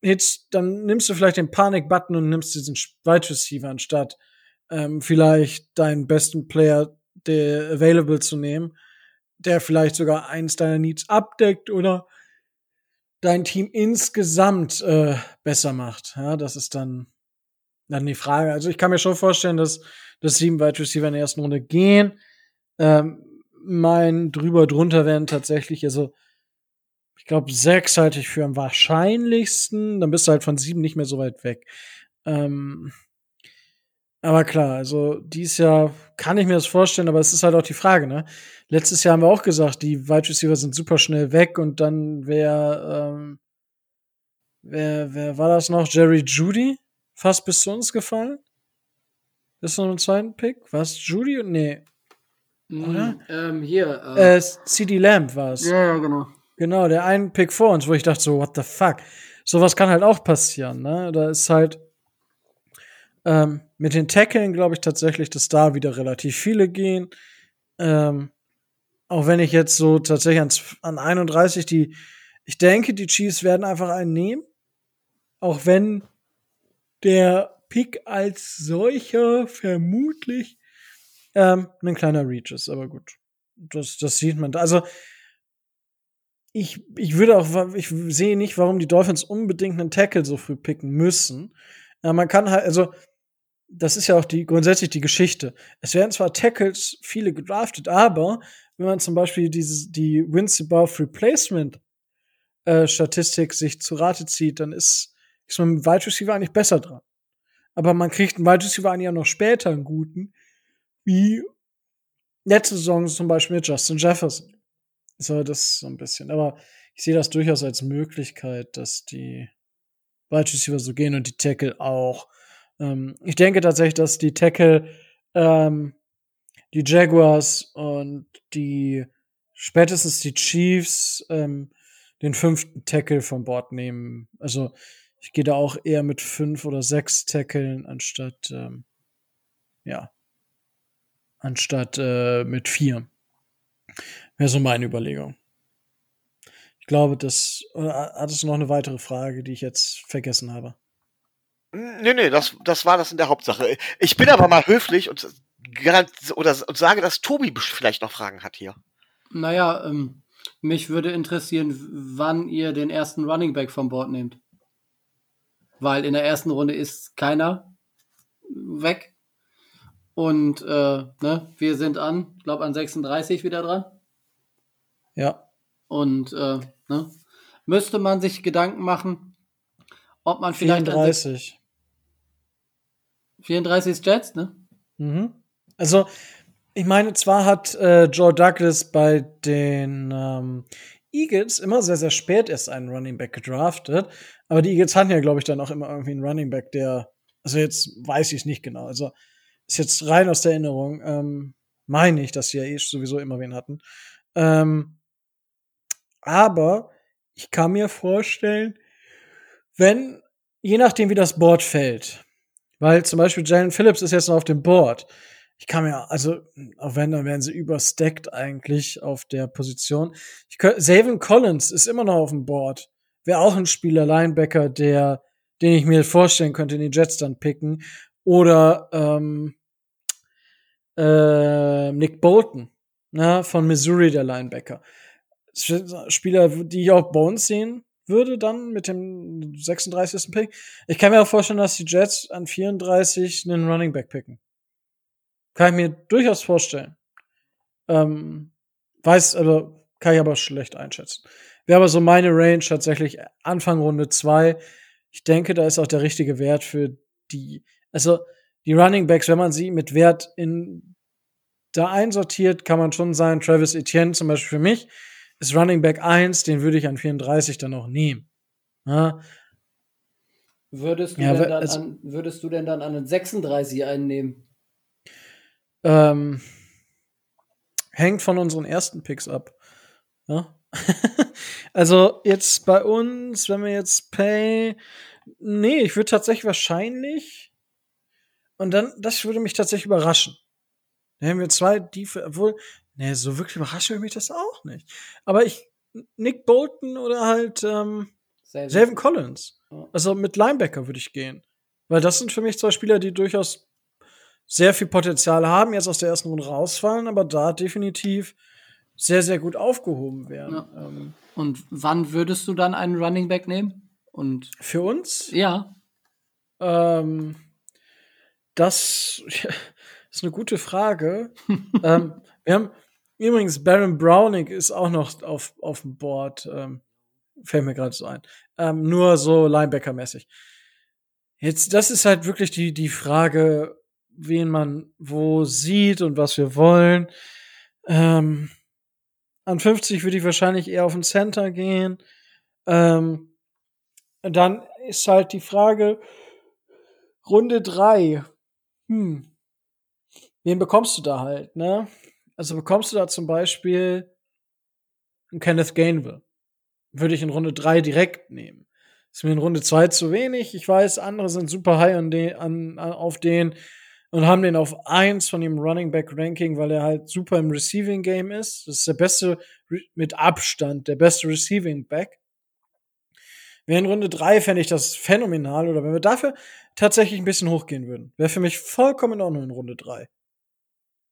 jetzt, dann nimmst du vielleicht den Panik-Button und nimmst diesen Wide Receiver anstatt ähm, vielleicht deinen besten Player der available zu nehmen, der vielleicht sogar eins deiner Needs abdeckt oder dein Team insgesamt äh, besser macht. Ja, das ist dann dann die Frage. Also ich kann mir schon vorstellen, dass dass sieben Wide Receiver in der ersten Runde gehen. Ähm, mein drüber drunter werden tatsächlich, also ich glaube, sechs halte ich für am wahrscheinlichsten. Dann bist du halt von sieben nicht mehr so weit weg. Ähm, aber klar, also dieses Jahr kann ich mir das vorstellen, aber es ist halt auch die Frage, ne? Letztes Jahr haben wir auch gesagt, die Wide Receiver sind super schnell weg und dann wer, ähm, wer, wer war das noch? Jerry Judy? Fast bis zu uns gefallen? Ist noch ein zweiten Pick? Was? Judy? Nee. oder? Mm, ähm, hier. Äh, Äh, CD Lamb war es. ja, ja, genau. Genau, der einen Pick vor uns, wo ich dachte so, what the fuck? Sowas kann halt auch passieren, ne? Da ist halt ähm, mit den Tackeln glaube ich tatsächlich, dass da wieder relativ viele gehen. Ähm, auch wenn ich jetzt so tatsächlich an, an 31 die, ich denke, die Chiefs werden einfach einen nehmen. Auch wenn der Pick als solcher vermutlich ähm, ein kleiner Reach ist, aber gut. Das, das sieht man. Also, ich, ich würde auch, ich sehe nicht, warum die Dolphins unbedingt einen Tackle so früh picken müssen. Ja, man kann halt, also, das ist ja auch die, grundsätzlich die Geschichte. Es werden zwar Tackles viele gedraftet, aber wenn man zum Beispiel diese, die Wins above Replacement äh, Statistik sich zu Rate zieht, dann ist, ist man mit Wide Receiver eigentlich besser dran. Aber man kriegt einen Wide Receiver eigentlich auch noch später einen guten, wie letzte Saison zum Beispiel mit Justin Jefferson. So, das so ein bisschen. Aber ich sehe das durchaus als Möglichkeit, dass die Wide Receiver so gehen und die Tackle auch. Ähm, ich denke tatsächlich, dass die Tackle ähm, die Jaguars und die spätestens die Chiefs ähm, den fünften Tackle vom Bord nehmen. Also ich gehe da auch eher mit fünf oder sechs Tackeln anstatt ähm, ja anstatt äh, mit vier. Wäre so meine Überlegung. Ich glaube, das oder hattest du noch eine weitere Frage, die ich jetzt vergessen habe? Nee, nee, das, das war das in der Hauptsache. Ich bin aber mal höflich und, oder, und sage, dass Tobi vielleicht noch Fragen hat hier. Naja, ähm, mich würde interessieren, wann ihr den ersten Running Back vom Board nehmt. Weil in der ersten Runde ist keiner weg. Und äh, ne, wir sind an, glaube an 36 wieder dran. Ja. Und äh, ne, müsste man sich Gedanken machen, ob man vielleicht. 34. 34 ist Jets, ne? Mhm. Also, ich meine, zwar hat äh, Joe Douglas bei den ähm, Eagles immer sehr, sehr spät erst einen Running Back gedraftet, aber die Eagles hatten ja, glaube ich, dann auch immer irgendwie einen Running Back, der, also jetzt weiß ich es nicht genau, also ist jetzt rein aus der Erinnerung, ähm, meine ich, dass sie ja eh sowieso immer wen hatten. Ähm, aber ich kann mir vorstellen, wenn, je nachdem, wie das Board fällt, weil zum Beispiel Jalen Phillips ist jetzt noch auf dem Board. Ich kann mir, also, auch wenn, dann werden sie überstackt eigentlich auf der Position. Ich könnte, Savin Collins ist immer noch auf dem Board. Wäre auch ein Spieler, Linebacker, der, den ich mir vorstellen könnte, in die Jets dann picken. Oder, ähm, äh, Nick Bolton, na, von Missouri, der Linebacker. Spieler, die ich auch Bones sehen würde dann mit dem 36. Pick. Ich kann mir auch vorstellen, dass die Jets an 34 einen Running Back picken. Kann ich mir durchaus vorstellen. Ähm, weiß, also kann ich aber schlecht einschätzen. Wäre aber so meine Range tatsächlich Anfang Runde 2. Ich denke, da ist auch der richtige Wert für die, also die Running Backs, wenn man sie mit Wert in da einsortiert, kann man schon sagen, Travis Etienne zum Beispiel für mich ist Running Back 1, den würde ich an 34 dann auch nehmen. Ja. Würdest, du ja, denn dann also, an, würdest du denn dann an den 36 einnehmen? Ähm, hängt von unseren ersten Picks ab. Ja? <laughs> also jetzt bei uns, wenn wir jetzt Pay, nee, ich würde tatsächlich wahrscheinlich und dann, das würde mich tatsächlich überraschen. Dann haben wir zwei, die, obwohl, Nee, so wirklich überrascht mich das auch nicht. Aber ich, Nick Bolton oder halt ähm, Savin Collins. Also mit Linebacker würde ich gehen. Weil das sind für mich zwei Spieler, die durchaus sehr viel Potenzial haben, jetzt aus der ersten Runde rausfallen, aber da definitiv sehr, sehr gut aufgehoben werden. Ja. Ähm, Und wann würdest du dann einen Running Back nehmen? Und für uns? Ja. Ähm, das <laughs> ist eine gute Frage. <laughs> ähm, wir haben, Übrigens, Baron Browning ist auch noch auf, auf dem Board. Ähm, fällt mir gerade so ein. Ähm, nur so Linebacker-mäßig. Jetzt, das ist halt wirklich die, die Frage, wen man wo sieht und was wir wollen. Ähm, an 50 würde ich wahrscheinlich eher auf den Center gehen. Ähm, dann ist halt die Frage, Runde 3. Hm. Wen bekommst du da halt, ne? Also bekommst du da zum Beispiel einen Kenneth Gainville. Würde ich in Runde 3 direkt nehmen. Ist mir in Runde 2 zu wenig. Ich weiß, andere sind super high an den, an, an, auf den und haben den auf 1 von dem Running Back Ranking, weil er halt super im Receiving Game ist. Das ist der beste, mit Abstand, der beste Receiving Back. Wäre in Runde 3 fände ich das phänomenal. Oder wenn wir dafür tatsächlich ein bisschen hochgehen würden. Wäre für mich vollkommen in Ordnung in Runde 3.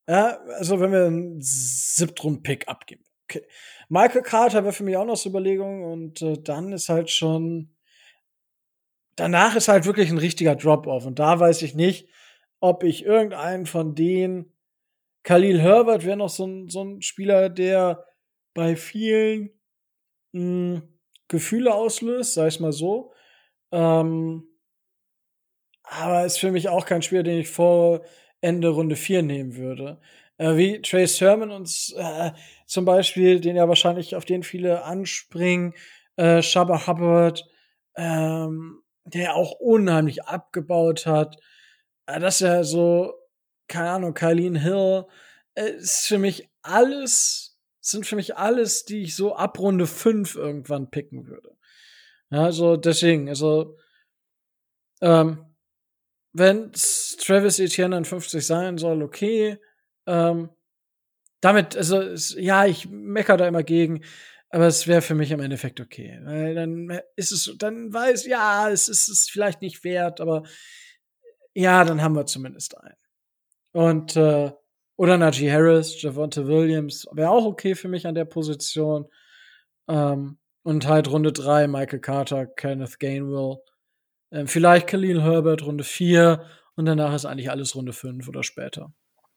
Ja, also wenn wir einen Siebtrunden-Pick abgeben. Okay. Michael Carter wäre für mich auch noch so Überlegung und äh, dann ist halt schon danach ist halt wirklich ein richtiger Drop-off und da weiß ich nicht, ob ich irgendeinen von denen Khalil Herbert wäre noch so ein, so ein Spieler, der bei vielen mh, hm, Gefühle auslöst, sag ich mal so. Ähm, aber ist für mich auch kein Spieler, den ich vor Ende Runde 4 nehmen würde. Äh, wie Trey Sermon uns äh, zum Beispiel, den ja wahrscheinlich auf den viele anspringen, äh, Shabba Hubbard, ähm, der auch unheimlich abgebaut hat. Äh, das ist ja so, keine Ahnung, Kylene Hill, äh, ist für mich alles, sind für mich alles, die ich so ab Runde 5 irgendwann picken würde. Ja, also deswegen, also ähm, wenn Travis Etienne an 50 sein soll, okay. Ähm, damit, also, ja, ich mecker da immer gegen. Aber es wäre für mich im Endeffekt okay. Weil dann ist es, dann weiß, ja, es ist es vielleicht nicht wert, aber ja, dann haben wir zumindest einen. Und, äh, oder Najee Harris, Javonte Williams, wäre auch okay für mich an der Position. Ähm, und halt Runde drei Michael Carter, Kenneth Gainwell. Ähm, vielleicht Khalil Herbert Runde vier und danach ist eigentlich alles Runde fünf oder später.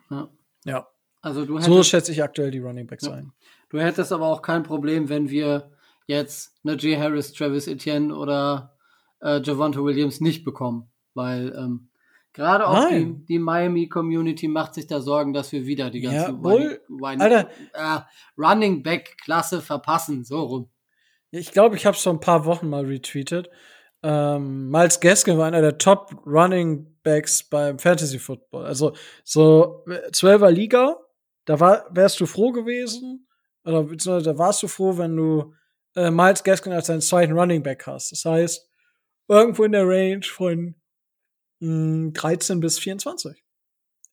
Ja. Ja. Also du So schätze ich aktuell die Running Backs Ja. ein. Du hättest aber auch kein Problem, wenn wir jetzt Najee Harris, Travis Etienne oder äh, Javonte Williams nicht bekommen. Weil ähm, gerade auch die, die Miami-Community macht sich da Sorgen, dass wir wieder die ganze Jawohl. Running, Alter. äh, Running Back-Klasse verpassen. So rum. Ich glaube, ich habe es vor ein paar Wochen mal retweetet. Ähm, Miles Gaskin war einer der Top Running Backs beim Fantasy Football. Also so 12er Liga, da war, wärst du froh gewesen, oder beziehungsweise da warst du froh, wenn du äh, Miles Gaskin als deinen zweiten Running Back hast. Das heißt, irgendwo in der Range von mh, 13 bis 24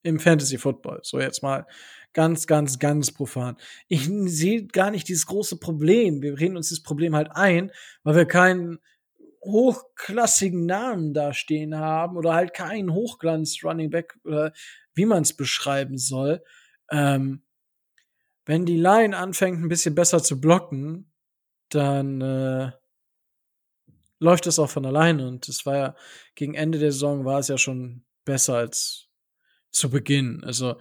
im Fantasy Football. So jetzt mal ganz, ganz, ganz profan. Ich sehe gar nicht dieses große Problem. Wir reden uns dieses Problem halt ein, weil wir keinen hochklassigen Namen da stehen haben oder halt keinen Hochglanz Running Back oder wie man es beschreiben soll. Ähm, wenn die Line anfängt, ein bisschen besser zu blocken, dann äh, läuft es auch von alleine. Und es war ja gegen Ende der Saison war es ja schon besser als zu Beginn. Also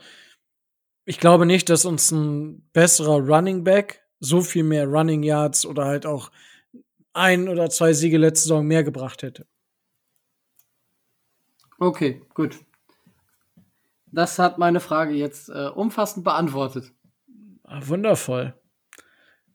ich glaube nicht, dass uns ein besserer Running Back so viel mehr Running Yards oder halt auch ein oder zwei Siege letzte Saison mehr gebracht hätte. Okay, gut. Das hat meine Frage jetzt äh, umfassend beantwortet. Ah, wundervoll.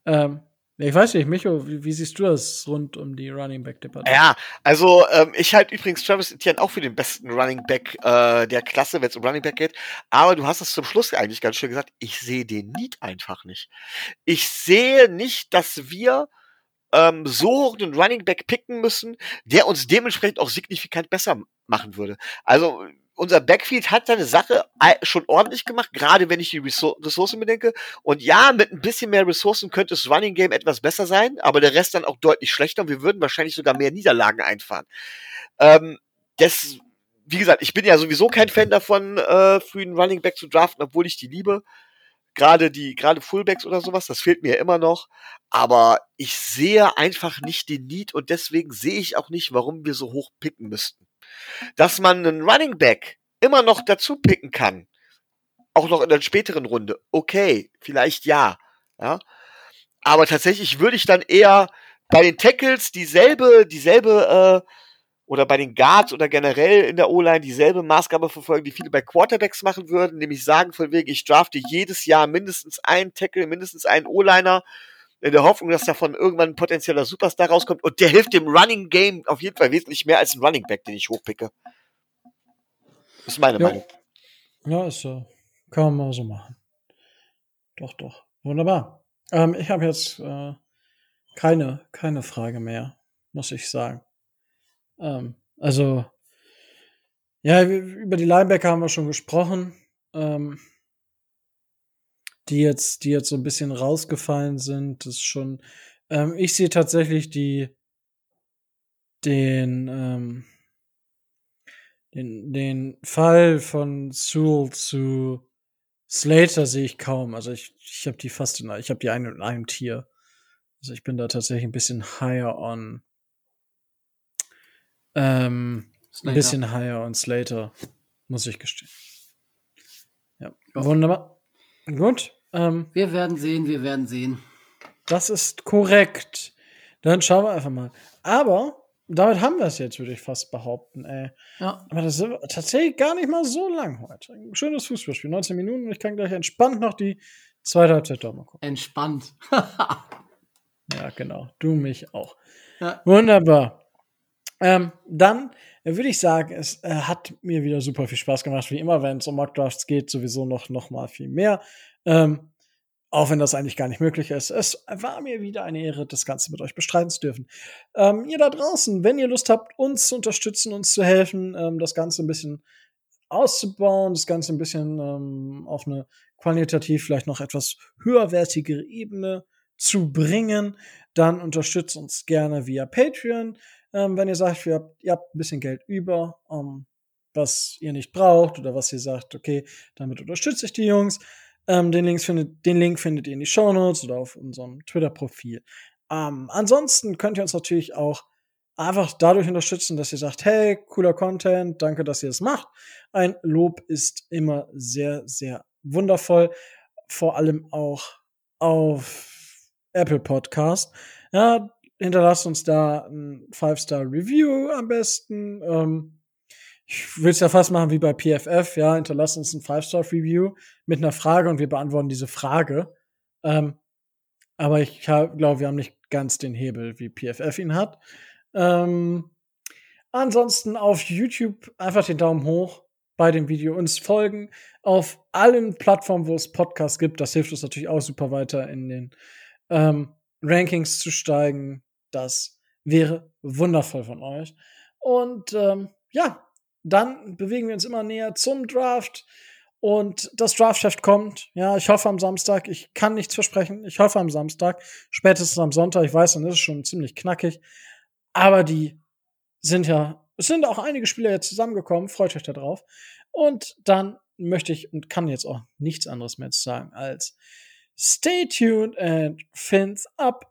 Ähm, ich weiß nicht, Micho, wie, wie siehst du das rund um die Running Back Debatte? Ja, also ähm, ich halte übrigens Travis Etienne auch für den besten Running Back äh, der Klasse, wenn es um Running Back geht. Aber du hast es zum Schluss eigentlich ganz schön gesagt, ich sehe den Need einfach nicht. Ich sehe nicht, dass wir ähm, so hoch einen Running Back picken müssen, der uns dementsprechend auch signifikant besser machen würde. Also unser Backfield hat seine Sache schon ordentlich gemacht, gerade wenn ich die Ressour- Ressourcen bedenke. Und ja, mit ein bisschen mehr Ressourcen könnte das Running Game etwas besser sein, aber der Rest dann auch deutlich schlechter und wir würden wahrscheinlich sogar mehr Niederlagen einfahren. Ähm, das, wie gesagt, ich bin ja sowieso kein Fan davon, äh, frühen Running Back zu draften, obwohl ich die liebe. Gerade die, gerade Fullbacks oder sowas, das fehlt mir immer noch. Aber ich sehe einfach nicht den Need und deswegen sehe ich auch nicht, warum wir so hoch picken müssten. Dass man einen Running Back immer noch dazu picken kann, auch noch in der späteren Runde, okay, vielleicht ja, ja. Aber tatsächlich würde ich dann eher bei den Tackles dieselbe, dieselbe, äh, oder bei den Guards oder generell in der O-Line dieselbe Maßgabe verfolgen, die viele bei Quarterbacks machen würden, nämlich sagen von wegen, ich drafte jedes Jahr mindestens einen Tackle, mindestens einen O-Liner, in der Hoffnung, dass davon irgendwann ein potenzieller Superstar rauskommt und der hilft dem Running Game auf jeden Fall wesentlich mehr als ein Running Back, den ich hochpicke. Das ist meine Ja. Meinung. Ja, ist so. Kann man mal so machen. Doch, doch. Wunderbar. Ähm, ich habe jetzt äh, keine, keine Frage mehr, muss ich sagen. Ähm, also, ja, über die Linebacker haben wir schon gesprochen. Ähm, die jetzt, die jetzt so ein bisschen rausgefallen sind, das ist schon. Ähm, ich sehe tatsächlich die den ähm, den, den Fall von Sewell zu Slater sehe ich kaum. Also ich, ich habe die fast in, ich habe die eine in einem Tier. Also ich bin da tatsächlich ein bisschen higher on, ähm, ein bisschen higher on Slater, muss ich gestehen. Ja, wunderbar. Gut, ähm, Wir werden sehen, wir werden sehen. das ist korrekt. Dann schauen wir einfach mal. Aber damit haben wir es jetzt, würde ich fast behaupten. Ey. Ja, Aber das ist tatsächlich gar nicht mal so lang heute. Ein schönes Fußballspiel, 19 Minuten und ich kann gleich entspannt noch die zweite Halbzeit da mal gucken. entspannt. Ja, genau. Du mich auch. ja, Wunderbar. Ähm, dann würde ich sagen, es äh, hat mir wieder super viel Spaß gemacht, wie immer, wenn es um Mockdrafts geht, sowieso noch, noch mal viel mehr. Ähm, auch wenn das eigentlich gar nicht möglich ist. Es war mir wieder eine Ehre, das Ganze mit euch bestreiten zu dürfen. Ähm, ihr da draußen, wenn ihr Lust habt, uns zu unterstützen, uns zu helfen, ähm, das Ganze ein bisschen auszubauen, das Ganze ein bisschen ähm, auf eine qualitativ vielleicht noch etwas höherwertigere Ebene zu bringen, dann unterstützt uns gerne via Patreon. Ähm, wenn ihr sagt, ihr habt, ihr habt ein bisschen Geld über, ähm, was ihr nicht braucht oder was ihr sagt, okay, damit unterstütze ich die Jungs. Ähm, den, Links findet, den Link findet ihr in die Show Notes oder auf unserem Twitter-Profil. Ähm, ansonsten könnt ihr uns natürlich auch einfach dadurch unterstützen, dass ihr sagt, hey, cooler Content, danke, dass ihr es macht. Ein Lob ist immer sehr, sehr wundervoll. Vor allem auch auf Apple Podcast. Ja, hinterlasst uns da ein Five-Star-Review am besten. Ähm, ich will es ja fast machen wie bei PFF, ja, hinterlasst uns ein Five-Star-Review mit einer Frage und wir beantworten diese Frage. Ähm, aber ich glaube, wir haben nicht ganz den Hebel, wie PFF ihn hat. Ähm, ansonsten auf YouTube einfach den Daumen hoch bei dem Video uns folgen auf allen Plattformen, wo es Podcasts gibt. Das hilft uns natürlich auch super weiter in den ähm, Rankings zu steigen. Das wäre wundervoll von euch. Und ähm, ja, dann bewegen wir uns immer näher zum Draft. Und das Draftheft kommt. Ja, ich hoffe am Samstag. Ich kann nichts versprechen. Ich hoffe am Samstag. Spätestens am Sonntag. Ich weiß, dann ist es schon ziemlich knackig. Aber die sind ja, es sind auch einige Spieler jetzt zusammengekommen. Freut euch da drauf. Und dann möchte ich und kann jetzt auch nichts anderes mehr zu sagen als stay tuned and fins up.